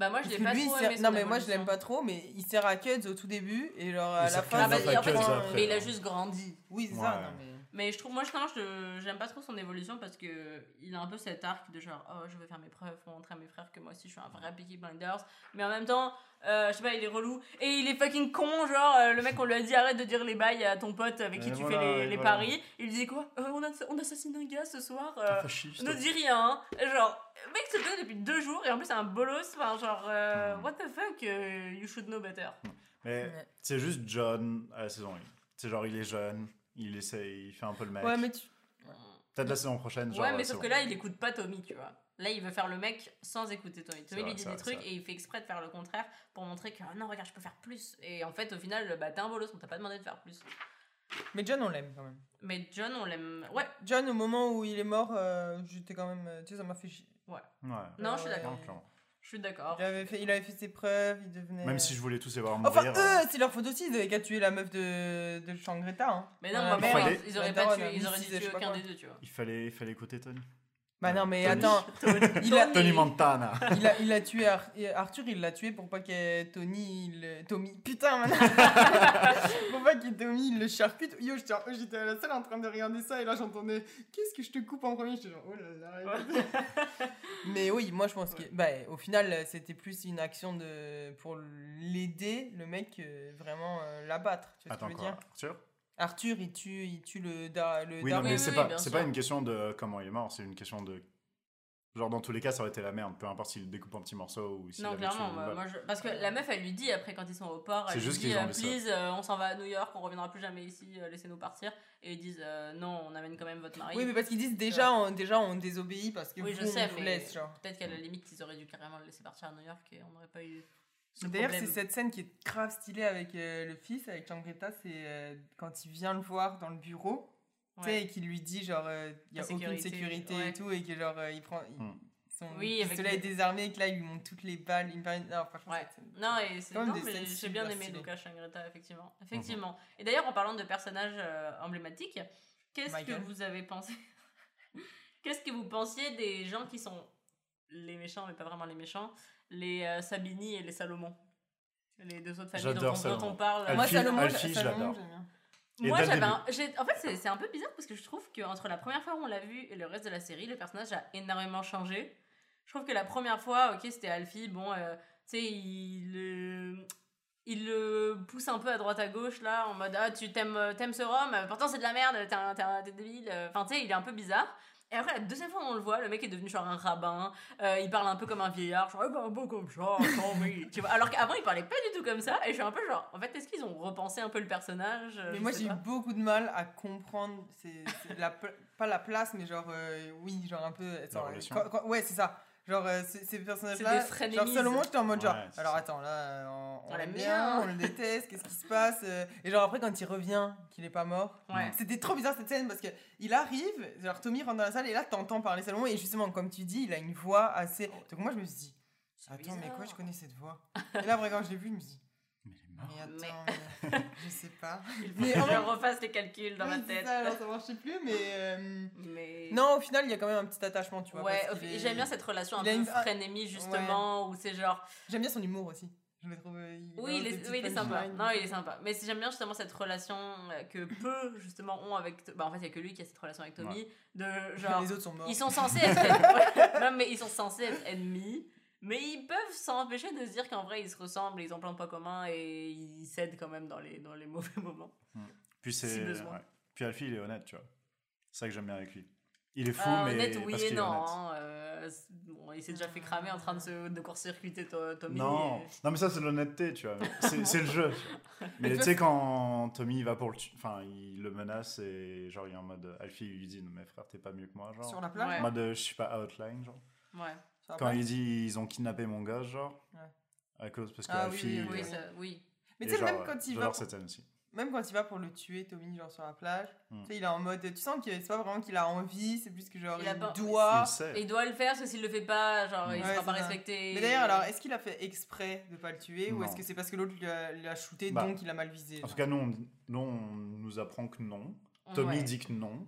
Bah, moi, je l'ai pas lui, trop aimé. Non, mais moi je l'aime pas trop, mais il sert à Cuds au tout début, et genre à Il la fin. Ah, bah, en fait, il- après, mais il a juste grandi. Oui, c'est Ouais. ça, non, mais. Mais je trouve, moi, justement, je j'aime pas trop son évolution parce que il a un peu cet arc de genre, oh, je vais faire mes preuves pour montrer à mes frères que moi aussi je suis un vrai Peaky Blinders. Mais en même temps, euh, je sais pas, il est relou. Et il est fucking con, genre, euh, le mec, on lui a dit arrête de dire les bails à ton pote avec qui Et tu voilà, fais les, les voilà. paris. Il lui dit quoi? Euh, on, a, on assassine un gars ce soir. euh, ne dis rien. hein. Genre, le mec se connaît depuis deux jours et en plus c'est un bolos. Enfin, genre, euh, Hmm. what the fuck, you should know better. Mais Ouais. c'est juste John à la saison 1. C'est genre, il est jeune, il essaie, il fait un peu le mec. Ouais, mais tu. Peut-être la saison prochaine, genre. ouais, mais ouais, sauf que là, il écoute pas Tommy, tu vois. Là, il veut faire le mec sans écouter Tommy. Tommy vrai, lui dit des vrai, trucs et il fait exprès de faire le contraire pour montrer que non, regarde, je peux faire plus. Et en fait, au final, bah, t'es un bolos, on t'a pas demandé de faire plus. Mais John, on l'aime quand même. Mais John, on l'aime. Ouais, John, au moment où il est mort, euh, j'étais quand même. euh, Tu sais, ça m'a fait chier. Ouais. non, je suis Ouais. d'accord. Je suis d'accord. Il avait, fait, il avait fait ses preuves, il devenait. Même si je voulais tous les voir Enfin, mourir. eux, euh, c'est leur faute aussi, ils avaient qu'à tuer la meuf de, de Changreta. Hein. Mais non, Euh, moi, mère, fallait- ils auraient pas tué, ils auraient tuer sais pas aucun des deux, tu vois. il, fallait, il fallait écouter Tony. Bah non, mais Tony. attends, [LAUGHS] il a, Tony Montana. il a, il a tué Ar- Arthur, il l'a tué pour pas que Tony, il- Tommy, putain, maintenant, [LAUGHS] pour pas que Tommy il le charcute. Yo, j'étais à la salle en train de regarder ça et là j'entendais, qu'est-ce que je te coupe en premier? J'étais genre, oh là là. Mais oui, moi je pense que, bah, au final, c'était plus une action de pour l'aider, le mec, euh, vraiment euh, l'abattre. Tu vois ce Attends que je veux quoi dire Arthur? Arthur, il tue, il tue le, da, le Oui, non, mais oui, c'est oui, pas, c'est une question de comment il est mort, c'est une question de. Genre, dans tous les cas, ça aurait été la merde, peu importe s'il le découpe en petits morceaux ou s'il Non, avait clairement, moi, je- parce que la meuf, elle lui dit après quand ils sont au port, elle lui juste dit euh, dit ça. please, euh, on s'en va à New York, on reviendra plus jamais ici, euh, laissez-nous partir. Et ils disent euh, non, on amène quand même votre mari. Oui, mais parce qu'ils disent déjà, on, déjà on désobéit parce que Oui, vous, je sais, on vous laisse, peut-être qu'à la limite, ils auraient dû carrément le laisser partir à New York et on n'aurait pas eu. Ce D'ailleurs, c'est cette scène qui est grave stylée avec euh, le fils, avec Changreta, c'est euh, quand il vient le voir dans le bureau, tu sais, Ouais. et qu'il lui dit genre, euh, il y a La aucune sécurité, sécurité ouais. et tout, et que genre, euh, il prend. il- Hmm. Son Oui, avec est désarmé, et que là, il lui montre toutes les balles. Paraît- Non, franchement, Ouais. scène- Non, et c'est non, mais j'ai bien aimé stylées. Luca Changreta, effectivement. Mhm. Effectivement. Et d'ailleurs, en parlant de personnages euh, emblématiques, qu'est-ce que vous avez pensé [LAUGHS] Qu'est-ce que vous pensiez des gens qui sont les méchants, mais pas vraiment les méchants, les euh, Sabini et les Salomon Les deux autres familles dont on, dont Salomon. on parle. Moi, Salomon, je Salomon, l'adore. j'aime bien. Et Moi, j'avais un- j'ai- En fait, c'est- c'est un peu bizarre parce que je trouve qu'entre la première fois où on l'a vu et le reste de la série, le personnage a énormément changé. Je trouve que la première fois, ok, c'était Alfie, bon, euh, tu sais, il, le- il le pousse un peu à droite à gauche, là, en mode Ah, tu t'aimes t'aimes ce rhum, euh, pourtant c'est de la merde, t'es un- t'es un- t'es débile. euh, Enfin, tu sais, il est un peu bizarre. Et après, la deuxième fois où on le voit, le mec est devenu genre un rabbin, euh, il parle un peu comme un vieillard, genre, Eh ben, un peu comme ça, oui. [LAUGHS] tu vois. Alors qu'avant, il parlait pas du tout comme ça, et je suis un peu genre, en fait, est-ce qu'ils ont repensé un peu le personnage Euh, Mais moi, j'ai eu beaucoup de mal à comprendre, c'est c'est la, pla- pas la place, mais genre, euh, oui, genre un peu. attends, relation. quand- quand- ouais, c'est ça. Genre, euh, ces, personnages-là. Genre, Salomon, j'étais en mode genre, Ouais, alors ça. attends, là, euh, on, on On l'aime bien, bien. on le déteste, qu'est-ce qui se passe euh, Et genre, après, quand il revient, qu'il est pas mort. Ouais. C'était trop bizarre cette scène parce que il arrive, genre Tommy rentre dans la salle et là t'entends parler Salomon et justement comme tu dis il a une voix assez. Donc moi je me suis dit attends mais quoi je connais cette voix? et là après quand je l'ai vu je me suis dit Mais mais attends mais je sais pas. [LAUGHS] Il faut Mais que en je refasse les calculs dans Ouais, ma tête. ça, alors ça marchait plus mais euh, Mais... non au final il y a quand même un petit attachement tu vois. Ouais, au est- j'aime bien cette relation un peu une- ah, frénémie, justement, où c'est genre. J'aime bien son humour aussi. Je le trouve. euh, il Oui, il est, oui, il est sympa. Non, il est sympa. Mais j'aime bien justement cette relation euh, que peu, justement, ont avec. Bah, en fait, il y a que lui qui a cette relation avec Tommy. De genre. Les autres sont morts. Ils sont censés [LAUGHS] être. Ouais, non, mais ils sont censés être ennemis. Mais ils peuvent s'empêcher de se dire qu'en vrai, ils se ressemblent, ils ont plein de points communs et ils s'aident quand même dans les, dans les [LAUGHS] mauvais moments. Puis Si c'est. besoin. ouais. Puis Alfie, il est honnête, tu vois. C'est ça que j'aime bien avec lui. Il est fou, Ah, mais. honnête, oui parce et qu'il est non. honnête. hein, euh, bon, il s'est déjà fait cramer en train de, se, de court-circuiter to- Tommy. Non, et- non mais ça c'est l'honnêteté, tu vois. [LAUGHS] C'est c'est le jeu. tu vois. [LAUGHS] Mais tu sais quand Tommy il va pour le, enfin il le menace et genre il est en mode Alfie il lui dit non mais frère t'es pas mieux que moi genre. Sur la plage Ouais. En mode euh, je suis pas outline genre. Ouais. La Quand il dit ils ont kidnappé mon gars genre. Ouais. À cause parce que Ah oui, Alfie. oui, il- Oui, oui. ça, oui. Mais tu sais, même quand il va. J'adore cette scène aussi. même quand il va pour le tuer, Tommy, genre sur la plage, Mm. tu sais, il est en mode. Tu sens que c'est pas vraiment qu'il a envie, c'est plus que genre Il il, a pas- doit. Il doit le faire parce que s'il le fait pas, genre, il Ouais, sera pas respecté. Mais d'ailleurs, alors, est-ce qu'il a fait exprès de pas le tuer ou est-ce que c'est parce que l'autre l'a, l'a shooté Bah, donc il a mal visé En genre? tout cas, nous on, nous, on nous apprend que non. Tommy dit que non.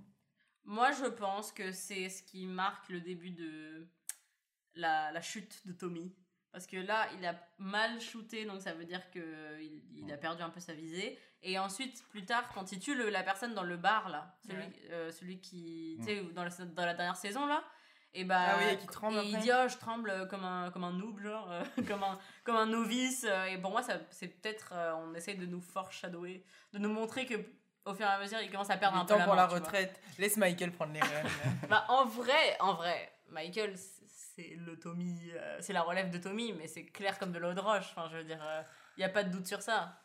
Moi, je pense que c'est ce qui marque le début de la, la chute de Tommy. Parce que là, il a mal shooté, donc ça veut dire qu'il il a perdu un peu sa visée. Et ensuite, plus tard, quand il tue le- la personne dans le bar, là, celui, Ouais. euh, celui qui. Tu sais, dans la, dans la dernière saison, là. Et bah, Ah oui, et qui tremble et il dit, oh, je tremble comme un, comme un noob, genre, euh, [LAUGHS] comme, un, comme un novice. Et pour moi, ça- c'est peut-être. euh, on essaye de nous foreshadower, de nous montrer que au fur et à mesure, il commence à perdre Il un est peu temps la pour main, la retraite. Laisse Michael prendre les rênes. [LAUGHS] Bah, en vrai, en vrai, Michael, c'est- le Tommy, euh, c'est la relève de Tommy, mais c'est clair comme de l'eau de roche. Enfin, je veux dire, il n'y a pas de doute sur ça.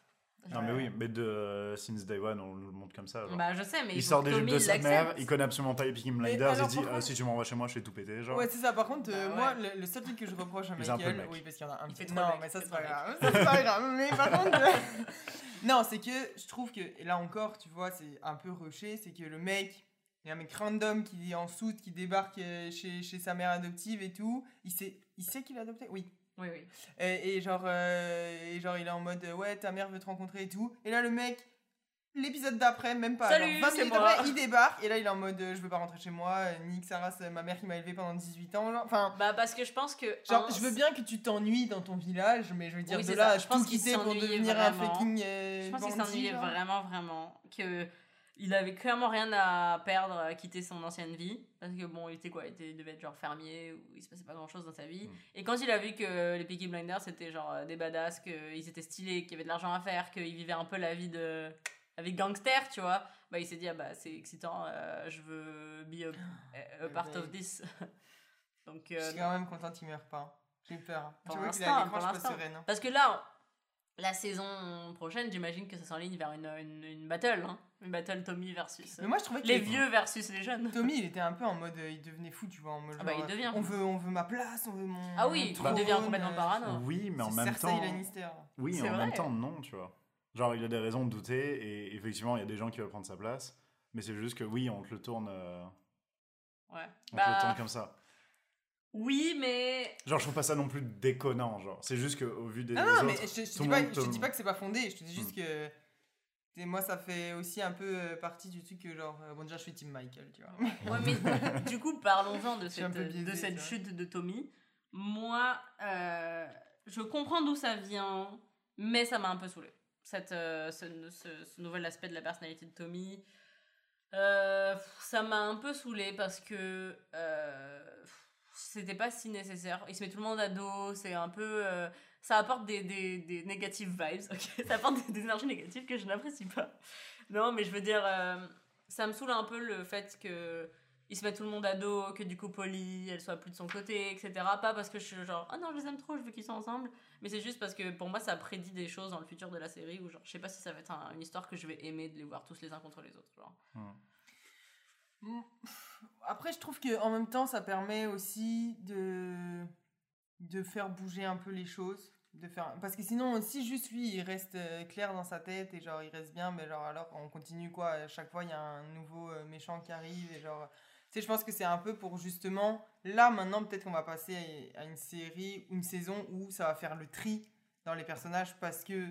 Non, mais oui, mais de euh, Since Day One, on nous le montre comme ça. genre. Bah, je sais, mais il sort des jupes de sa mère, il connaît absolument pas les Peaky Blinders, il dit Ah, si tu m'envoies chez moi, je fais tout péter. Genre. Ouais, c'est ça. Par contre, euh, Bah moi, ouais. le, le seul truc que je reproche à Michael, oui, parce qu'il y en a un Il petit. fait trop Non, mec, mais ça, c'est pas grave. Ça, [LAUGHS] c'est pas grave. Mais par [LAUGHS] contre, euh, non, c'est que je trouve que, et là encore, tu vois, c'est un peu rushé. C'est que le mec, il y a un mec random qui est en soute, qui débarque euh, chez, chez sa mère adoptive et tout. Il sait, il sait qu'il est adopté? Oui. Oui, oui. Et, et genre, euh, et genre, il est en mode, ouais, ta mère veut te rencontrer et tout. Et là, le mec, l'épisode d'après, même pas. Salut, genre 20 c'est minutes moi. après, il débarque. Et là, il est en mode, euh, je veux pas rentrer chez moi. Nick Sarah, c'est ma mère qui m'a élevé pendant 18 ans. Genre, enfin. Bah, parce que je pense que. Genre, un, je veux bien que tu t'ennuies dans ton village, mais je veux dire, Oui, de là, ça. à Je pense tout quitter pour devenir un vraiment. fucking euh, Je pense qu'il s'ennuyait vraiment, vraiment. Que. Il avait clairement rien à perdre à quitter son ancienne vie. Parce que bon, il était quoi il, était, il devait être genre fermier, ou il se passait pas grand chose dans sa vie. Mm. Et quand il a vu que les Peaky Blinders c'était genre euh, des badass, qu'ils étaient stylés, qu'il y avait de l'argent à faire, qu'ils vivaient un peu la vie de. de gangster, tu vois, bah il s'est dit, ah bah c'est excitant, euh, je veux be a, [GASPS] part of this. [LAUGHS] Donc. Je euh, suis quand même content qu'il meure pas. J'ai peur. Pour tu vois qu'il l'instant, a l'écran, pour je suis pas sereine. hein. Parce que là, la saison prochaine, j'imagine que ça s'enligne vers une, une, une battle. Hein. Une battle Tommy versus. Mais moi, je trouvais que les vieux versus les jeunes. Tommy, il était un peu en mode, euh, il devenait fou, tu vois, en mode Ah bah, genre, il devient On fou. veut, on veut ma place, on veut mon. Ah oui, mon il devient complètement euh, parano. Oui, mais en même Cersei temps. Lannister. Oui, en vrai. même temps, non, tu vois. Genre, il a des raisons de douter, et effectivement, il y a des gens qui veulent prendre sa place, mais c'est juste que oui, on te le tourne, euh, Ouais. on te le Bah, tourne comme ça. Oui, mais. Genre, je trouve pas ça non plus déconnant, genre. C'est juste qu'au vu des Ah des non, mais autres, je, je dis pas, je te te- dis pas que c'est pas fondé, je te dis juste Hmm. que. et moi, ça fait aussi un peu euh, partie du truc que, genre, euh, bon, déjà, je suis Team Michael, tu vois. Ouais, mais du coup, parlons-en de cette, biaisée, de cette chute de Tommy. Moi, euh, je comprends d'où ça vient, mais ça m'a un peu saoulé. Cette, euh, ce, ce- ce nouvel aspect de la personnalité de Tommy. Euh, ça m'a un peu saoulé parce que euh, c'était pas si nécessaire. Il se met tout le monde à dos, c'est un peu. euh, ça apporte des, des, des negative vibes, [LAUGHS] ok Ça apporte des, énergies négatives que je n'apprécie pas. Non, mais je veux dire, euh, ça me saoule un peu le fait que il se met tout le monde à dos, que du coup Polly, elle soit plus de son côté, etc. Pas parce que je suis genre, ah non, je les aime trop, je veux qu'ils soient ensemble. Mais c'est juste parce que pour moi, ça prédit des choses dans le futur de la série où genre, je sais pas si ça va être un- une histoire que je vais aimer de les voir tous les uns contre les autres. Genre. Après, je trouve que en même temps, ça permet aussi de de faire bouger un peu les choses, de faire parce que sinon, si juste lui, il reste euh, clair dans sa tête et genre il reste bien, mais genre alors on continue quoi À chaque fois, il y a un nouveau euh, méchant qui arrive et genre. Tu sais, je pense que c'est un peu pour justement là maintenant peut-être qu'on va passer à une série, une saison où ça va faire le tri dans les personnages parce que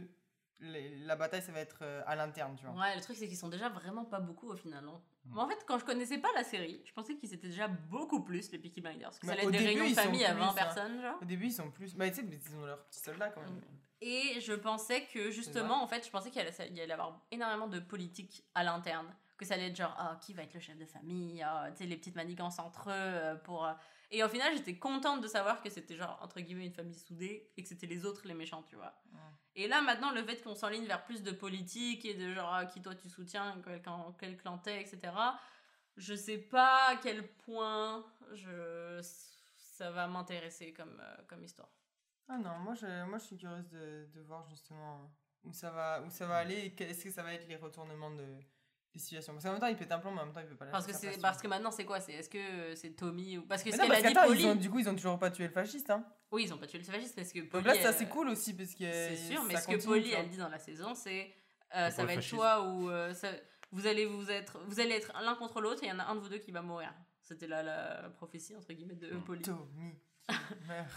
la bataille ça va être euh, à l'interne. Ouais, le truc c'est qu'ils sont déjà vraiment pas beaucoup au final. hein. Mm. Moi en fait, quand je connaissais pas la série, je pensais qu'ils étaient déjà beaucoup plus les Peaky Blinders. Que ça Mais allait être des début, réunions de famille à plus, 20 hein. personnes, genre. Au début, ils sont plus. Bah, tu sais, mais ils ont leurs petits soldats quand même. Et je pensais que justement, en fait, je pensais qu'il allait, allait y avoir énormément de politique à l'interne. Que ça allait être genre, ah, qui va être le chef de famille, ah, tu sais, les petites manigances entre eux. euh, pour, euh. Et au final, j'étais contente de savoir que c'était genre, entre guillemets, une famille soudée et que c'était les autres les méchants, tu vois. Ouais. Et là, maintenant, le fait qu'on s'enligne vers plus de politique et de genre, ah, qui toi tu soutiens, quel, clan- quel clan t'es, etc. Je sais pas à quel point je, ça va m'intéresser comme, euh, comme histoire. Ah non, moi je, moi je suis curieuse de, de voir justement où ça va, où ça va aller et est-ce que ça va être les retournements de, des situations. Parce qu'en même temps, il pète un plomb, mais en même temps, il peut pas Parce que, c'est, parce que maintenant, c'est quoi? C'est, Est-ce que euh, c'est Tommy ou... Parce que ce qu'elle parce a dit, qu'attends, Polly... ils ont, du coup, ils ont toujours pas tué le fasciste. Hein. Oui, ils ont pas tué le fasciste parce que Polly... Donc là, c'est euh, assez cool aussi parce que. C'est sûr, mais ça ce que Polly, elle dit dans la saison, c'est... Euh, ça va être toi ou euh, ça- vous allez vous être, vous allez être l'un contre l'autre et il y en a un de vous deux qui va mourir. C'était là la prophétie entre guillemets de. Polly. Tommy.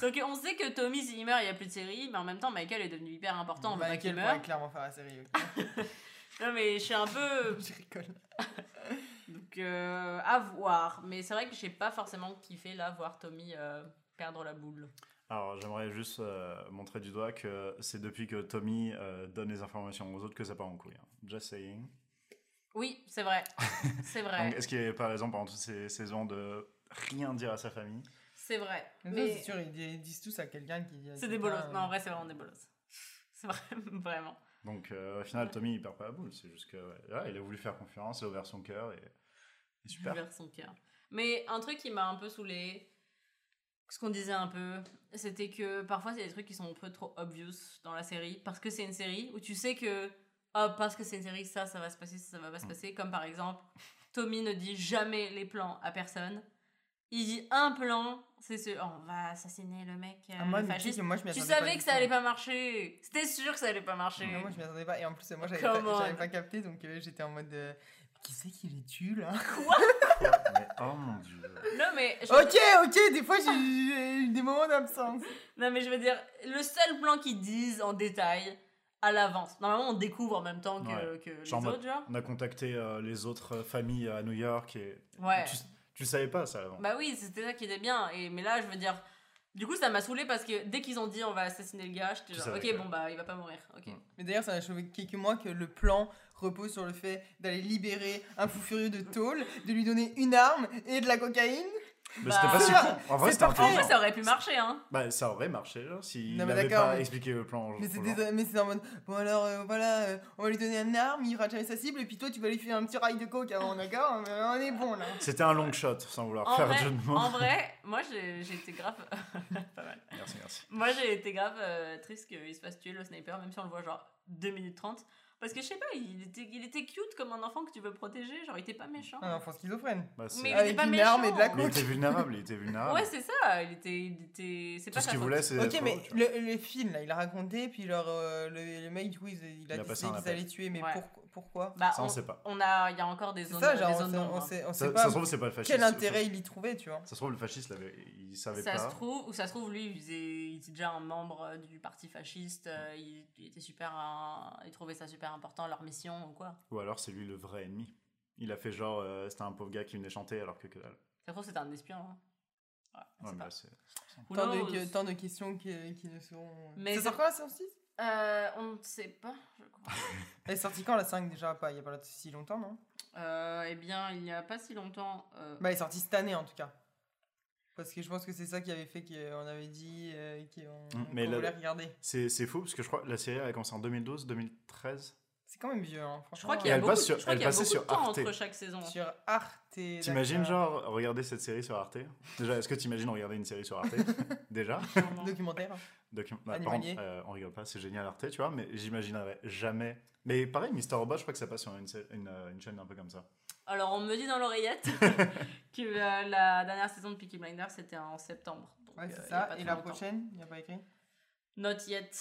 Donc on sait que Tommy s'il meurt il y a plus de série, mais en même temps Michael est devenu hyper important. On veut pas qu'il Michael pourrait meure. clairement faire la série. [LAUGHS] Non mais je suis un peu [LAUGHS] Je rigole. [LAUGHS] donc euh, à voir. Mais c'est vrai que j'ai pas forcément kiffé là voir Tommy euh, perdre la boule. Alors, j'aimerais juste euh, montrer du doigt que c'est depuis que Tommy euh, donne les informations aux autres que ça part en couille. hein. Just saying. Oui, c'est vrai. [LAUGHS] C'est vrai. Donc, est-ce qu'il n'y avait pas raison pendant toutes ces saisons de rien dire à sa famille? C'est vrai. Mais Mais c'est sûr, ils dis- ils disent tous à quelqu'un qui. c'est des bolos. Non, en vrai, c'est vraiment des bolos. C'est vrai, vraiment. Donc, euh, au final, Tommy, il perd pas la boule. C'est juste que, ouais, il a voulu faire confiance, il a ouvert son cœur et, et super. Vers son cœur. Mais un truc qui m'a un peu saoulé, ce qu'on disait un peu, c'était que parfois c'est des trucs qui sont un peu trop obvious dans la série parce que c'est une série où tu sais que oh, parce que c'est une série ça ça va se passer ça, ça va pas se Mm. passer comme par exemple Tommy ne dit jamais les plans à personne. Il dit un plan, c'est ce oh, on va assassiner le mec euh, Ah, moi, le tu sais fasciste. que moi, je m'y Tu attendais pas savais que ça allait pas marcher. C'était sûr que ça allait pas marcher. Non, moi je m'y attendais pas et en plus moi j'avais pas, pas capté donc euh, j'étais en mode euh, qui c'est qui les tue là? Mais oh mon dieu. Non mais je- Ok ok des fois j'ai eu des moments d'absence Non, mais je veux dire, le seul plan qu'ils disent en détail à l'avance. Normalement, on découvre en même temps que, Ouais. que les Genre autres, genre. On a contacté euh, les autres familles à New York et Ouais. tu, tu savais pas ça avant. Bah oui, c'était ça qui était bien. Et, mais là, je veux dire, du coup, ça m'a saoulé parce que dès qu'ils ont dit on va assassiner le gars, j'étais genre, ok, que- bon, bah, il va pas mourir. Ok. Ouais. mais d'ailleurs ça m'a choqué que moi que le plan repose sur le fait d'aller libérer un fou furieux de tôle de lui donner une arme et de la cocaïne Mais Bah, c'était pas si con. En vrai, c'était. En ça aurait pu marcher, hein. Bah, ça aurait marché, s'il Non, mais n'avait d'accord, pas mais- expliqué le plan. mais c'est en mode bon alors euh, voilà euh, on va lui donner une arme il rate jamais sa cible et puis toi tu vas lui faire un petit rail de coke avant d'accord on est bon là C'était un long shot, sans vouloir En faire vrai, de jeu de mots. en vrai, moi, j'ai j'ai été grave. [LAUGHS] pas mal. Merci, merci. Moi, j'ai été grave euh, triste qu'il se fasse tuer le sniper, même si on le voit genre 2 minutes 30. Parce que je sais pas, il était, il était cute comme un enfant que tu veux protéger, genre il était pas méchant. un enfant schizophrène Bah, c'est- Mais il Avec était pas une méchant. arme et de la Mais il était vulnérable, il était vulnérable. Ouais, c'est ça, il était. Il était... C'est Tout pas ce sa qu'il voulait, c'est Ok, mais le, le film, là, il a raconté, puis leur, euh, le, le mec, du coup, il, il a Il a décidé qu'ils allaient tuer, mais Ouais. pour- pourquoi Bah, Ça, on sait pas. On a, il y a encore des zones, ça, genre, on zones on sait, on Ça, sait ça pas se trouve, c'est pas le fasciste. quel intérêt il y trouvait, tu vois. Ça se trouve, le fasciste, il savait Ça pas. se trouve, ou ça se trouve, lui, il, faisait, il était déjà un membre euh, du parti fasciste, euh, il, il était super. euh, il trouvait ça super important, leur mission ou quoi. Ou alors, c'est lui le vrai ennemi. Il a fait genre, euh, c'était un pauvre gars qui venait chanter alors que que dalle. Ça se trouve, c'était un espion. hein. Ouais, on Ouais, Who Tant de, knows que- tant de questions qui, qui ne seront. Mais ça c'est- sort quand la saison 6 Euh, on ne sait pas, je crois. [LAUGHS] Elle est sortie quand la 5 déjà? Pas, Il n'y a pas si longtemps, non? Euh, eh bien, il n'y a pas si longtemps. euh, Bah, elle est sortie cette année en tout cas. Parce que je pense que c'est ça qui avait fait qu'on avait dit euh, qu'on mais qu'on là- voulait regarder. C'est c'est fou parce que je crois que la série elle a commencé en 2012, 2013. C'est quand même vieux, hein, je franchement. crois qu'il y Et a elle beaucoup, passe sur- je crois elle qu'il y a passait beaucoup sur de temps Arte. entre chaque saison. Sur Arte. T'imagines genre regarder cette série sur Arte? Déjà, est-ce que t'imagines regarder une série sur Arte [LAUGHS] Déjà? Sûrement. Documentaire. Docu- bah, par contre, euh, on rigole pas, c'est génial Arte, tu vois, mais j'imaginerais jamais. Mais pareil, Mister Robot, je crois que ça passe sur une, une, euh, une chaîne un peu comme ça. Alors, on me dit dans l'oreillette [LAUGHS] que euh, la dernière saison de Peaky Blinders c'était en septembre. Donc, Ouais, euh, c'est a ça. pas Et la longtemps. prochaine, il n'y a pas écrit? Not yet.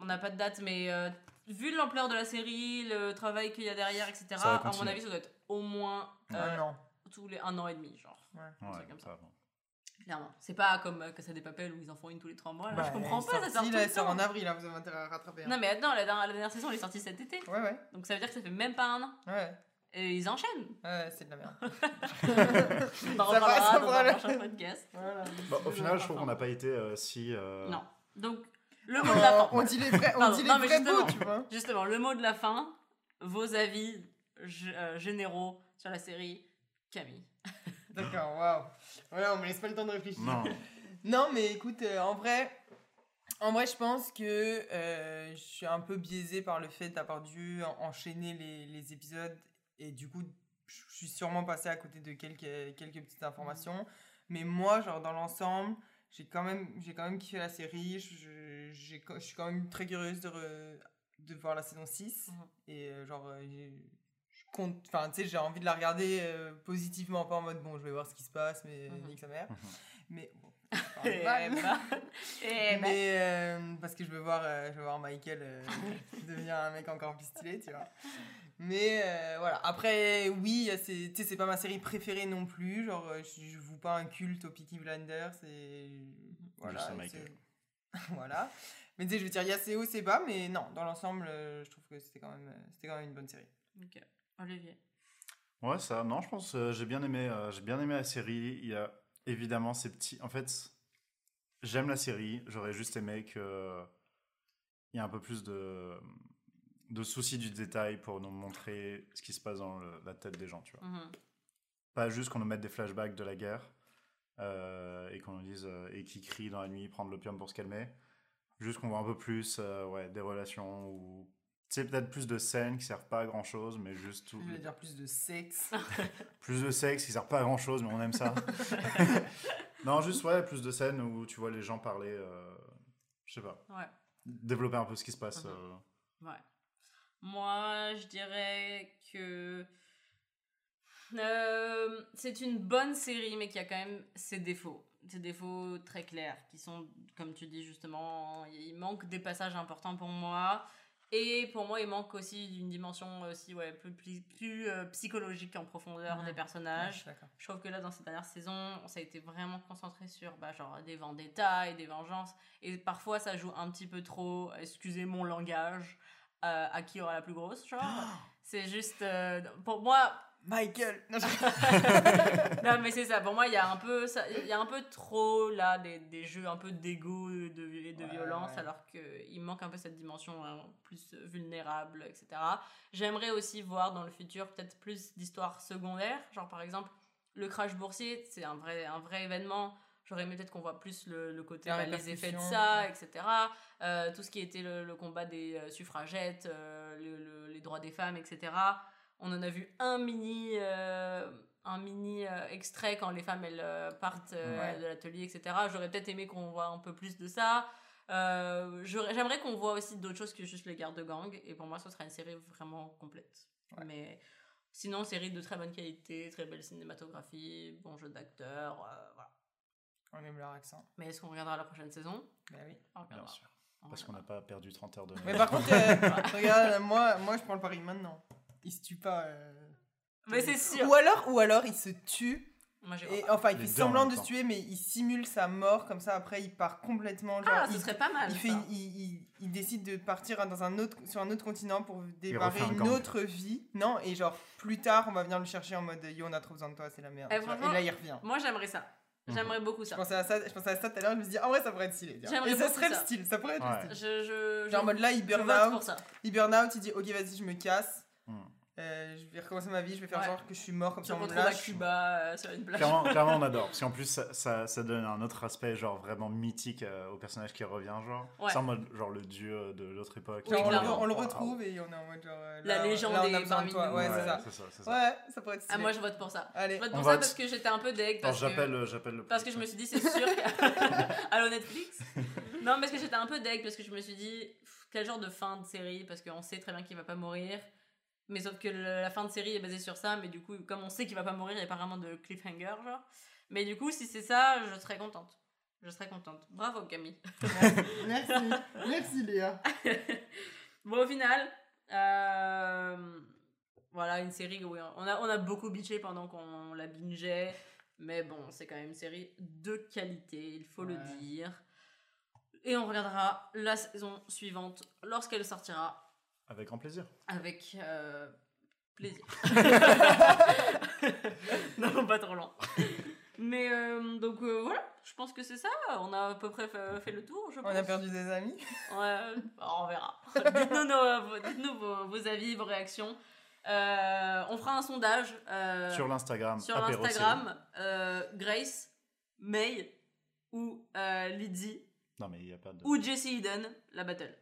On n'a pas de date, mais euh, vu l'ampleur de la série, le travail qu'il y a derrière, etc., Ça à mon avis, ça doit être au moins euh, Un an. tous les un an et demi, genre. Ouais. Un Ouais, comme ça. ça. Clairement. C'est pas comme euh, Casa des Papel où ils en font une tous les trois mois. là. Bah, je comprends pas, ça sortie, sort tout là, le elle sort en avril, là, vous avez intérêt à rattraper. hein. Non, mais attends, la dernière, la dernière saison elle est sortie cet été. Ouais, ouais. Donc ça veut dire que ça fait même pas un an. Ouais, Et ils enchaînent. ouais, c'est de la merde. [LAUGHS] On en Ça va, reparlera ça dans un prochain podcast. Voilà. Bah, au final, je trouve qu'on n'a pas été euh, si. euh, Non. Donc, le mot de la fin. on dit les vrais, on Pardon, dit les non, mais vrais justement. mots, tu vois. Justement, le mot de la fin, vos avis g- euh, généraux sur la série Camille. [LAUGHS] D'accord, waouh. Voilà, on me laisse pas le temps de réfléchir. Non, [LAUGHS] Non, mais écoute, euh, en vrai, en vrai, je pense que euh, je suis un peu biaisé par le fait d'avoir dû en- enchaîner les, les épisodes et du coup, je suis sûrement passé à côté de quelques, quelques petites informations. Mais moi, genre dans l'ensemble, j'ai quand même, j'ai quand même kiffé la série. Je, j'ai- je suis quand même très curieuse de, re- de voir la saison 6 Mhm. et euh, genre. euh, je compte, enfin, tu sais, j'ai envie de la regarder euh, positivement, pas en mode bon, je vais voir ce qui se passe, mais Mhm. nique sa mère. Mhm. Mais bon, [LAUGHS] Eh Mal. ben. Eh ben. Mais euh, parce que je veux voir, euh, je veux voir Michael euh, [LAUGHS] devenir un mec encore plus stylé, tu vois. Mais euh, voilà. Après, oui, c'est, pas ma série préférée non plus. Genre, euh, je, je vous pas un culte au Peaky Blinders. Voilà. Et c'est- [LAUGHS] voilà. Mais tu sais, je veux dire, il y a ses hauts, ses bas, mais non, dans l'ensemble, euh, je trouve que c'était quand même, c'était quand même une bonne série. Ok. Olivier. Ouais, ça, non, je pense euh, j'ai bien aimé, euh, j'ai bien aimé la série. Il y a évidemment ces petits. En fait, j'aime la série. J'aurais juste aimé que il y ait un peu plus de de soucis du détail pour nous montrer ce qui se passe dans le- la tête des gens, tu vois. Mhm. Pas juste qu'on nous mette des flashbacks de la guerre euh, et qu'on nous dise euh, et qui crie dans la nuit prendre l'opium pour se calmer. Juste qu'on voit un peu plus, euh, ouais, des relations ou tu sais peut-être plus de scènes qui servent pas à grand chose, mais juste tout, Je veux dire plus de sexe. [LAUGHS] plus de sexe qui sert pas à grand chose, mais on aime ça. [LAUGHS] [LAUGHS] non, juste ouais, plus de scènes où tu vois les gens parler, euh, je sais pas, Ouais. développer un peu ce qui se passe. Mhm. euh. Ouais. Moi, je dirais que euh, c'est une bonne série, mais qui a quand même ses défauts. Ses défauts très clairs, qui sont, comme tu dis justement, il manque des passages importants pour moi. Et pour moi, il manque aussi d'une dimension aussi, ouais, plus, plus, plus, euh, psychologique en profondeur Mhm. des personnages. Je trouve que là, dans cette dernière saison, ça a été vraiment concentré sur bah, genre, des vendettas et des vengeances. Et parfois, ça joue un petit peu trop, excusez mon langage, euh, à qui aura la plus grosse, genre. [GASPS] C'est juste. euh, pour moi. [GASPS] Michael. [LAUGHS] Non, mais c'est ça. Pour moi, il y a un peu, ça- y a un peu trop, là, des, des jeux un peu d'ego et de, et de Ouais, violence, ouais. alors qu'il manque un peu cette dimension hein, plus vulnérable, etc. J'aimerais aussi voir dans le futur peut-être plus d'histoires secondaires. Genre, par exemple, le crash boursier, c'est un vrai, un vrai événement. J'aurais aimé peut-être qu'on voit plus le, le côté, bah, les effets de ça, ouais. etc. Euh, tout ce qui était le, le combat des euh, suffragettes, euh, le- le- les droits des femmes, etc. On en a vu un mini, euh, un mini extrait quand les femmes elles partent Ouais. de l'atelier, etc. J'aurais peut-être aimé qu'on voit un peu plus de ça. J'aimerais qu'on voit aussi d'autres choses que juste les gardes de gang. Et pour moi, ce serait une série vraiment complète. Ouais. Mais sinon, série de très bonne qualité, très belle cinématographie, bon jeu d'acteur. On aime leur accent. Mais est-ce qu'on regardera la prochaine saison? Bah oui. On Bien regardera. sûr. On Parce qu'on n'a pas perdu 30 heures de. Mais par contre, euh, [LAUGHS] regarde, moi, moi je prends le pari maintenant. Il se tue pas. euh, Mais c'est sûr. Ou alors, ou alors il se tue. Moi, Et enfin, il Les fait deux en semblant même de se temps. tuer, mais il simule sa mort. Comme ça, après, il part complètement. Genre, Ah, ce il, serait pas mal. il, fait ça. il, il- il décide de partir dans un autre, sur un autre continent pour démarrer refait un une gang. autre vie. Non, et genre, plus tard, on va venir le chercher en mode Yo, on a trop besoin de toi, c'est la merde. Eh, tu vois. franchement, et là, il revient. Moi, j'aimerais ça. Mhm. J'aimerais beaucoup Je ça. pensais à ça, je pensais à ça tout à l'heure, je me suis dit, en vrai, ça pourrait être stylé. J'aimerais Et ça beaucoup serait le ça. style, ça pourrait être Ouais. le style. Je, je, Genre en je- mode là, il je burn vote pour out, ça. il burn out, il dit ok vas-y je me casse. Euh, je vais recommencer ma vie, je vais faire Ouais. genre que je suis mort comme ça on à. Cuba euh, sur une plage. Clairement, clairement, on adore. [LAUGHS] Parce qu'en plus, ça, ça, ça donne un autre aspect, genre vraiment mythique euh, au personnage qui revient, genre. Ouais. C'est en mode, genre le dieu de l'autre époque. Oui, Genre, on, le, on retrouve et on est en mode genre. euh, La légende là, on a parmi de toi. nous. Ouais, c'est ça. ça, ça. Ouais, ça pourrait être Ah, stylé. moi, je vote pour ça. Allez, Je vote pour On ça vote. parce que j'étais un peu deg. Parce que... j'appelle, j'appelle le. Parce que je me suis dit, c'est sûr qu'à [LAUGHS] Allo Netflix. [LAUGHS] Non, parce que j'étais un peu deg, parce que je me suis dit, quel genre de fin de série Parce qu'on sait très bien qu'il va pas mourir. Mais sauf que le- la fin de série est basée sur ça, mais du coup, comme on sait qu'il va pas mourir, il n'y a pas vraiment de cliffhanger, genre. Mais du coup, si c'est ça, je serais contente. Je serais contente. Bravo, Camille. [LAUGHS] Merci, merci Léa. [LAUGHS] Bon, au final, euh, voilà, une série où on a, on a beaucoup bitché pendant qu'on la bingeait. Mais bon, c'est quand même une série de qualité, il faut le dire. Et on regardera la saison suivante lorsqu'elle sortira Avec grand plaisir. avec euh, plaisir. [LAUGHS] non, pas trop long. Mais euh, donc euh, voilà, je pense que c'est ça. On a à peu près fait, fait le tour, je On pense. a perdu des amis. Ouais, on verra. [LAUGHS] Dites-nous nos- vos, dites-nous vos, vos avis, vos réactions. Euh, on fera un sondage euh, sur l'Instagram. sur l'Instagram. Euh, Grace, May ou euh, Lizzie série. Non, mais il n'y a pas de. ou Jessie Eden, la battle.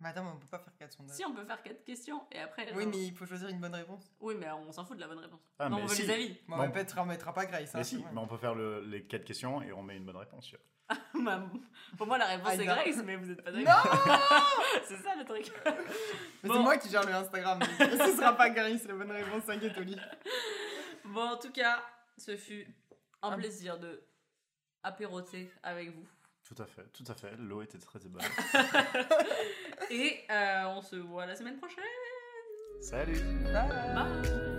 Mais attends, mais on peut pas faire 4 sondages. Si on peut faire quatre questions et après. Oui, genre- mais il faut choisir une bonne réponse. Oui, mais on s'en fout de la bonne réponse. Ah, non, mais on veut si. les avis. Bon, Bon. on peut-être on mettra pas Grace. hein, Mais c'est si, mais on peut faire le- les quatre questions et on met une bonne réponse. sûr. [LAUGHS] Bah, Pour moi, la réponse c'est Aïda. Grace, mais vous êtes pas Non d'accord. [LAUGHS] c'est ça le truc. Mais Bon. c'est moi qui gère le Instagram. [LAUGHS] Ce sera pas Grace, la bonne réponse, t'inquiète, Oli. Bon, en tout cas, ce fut un Un- plaisir de apéroter avec vous. Tout à fait, tout à fait. L'eau était très bonne. [LAUGHS] Et euh, on se voit la semaine prochaine. Salut Bye. Bye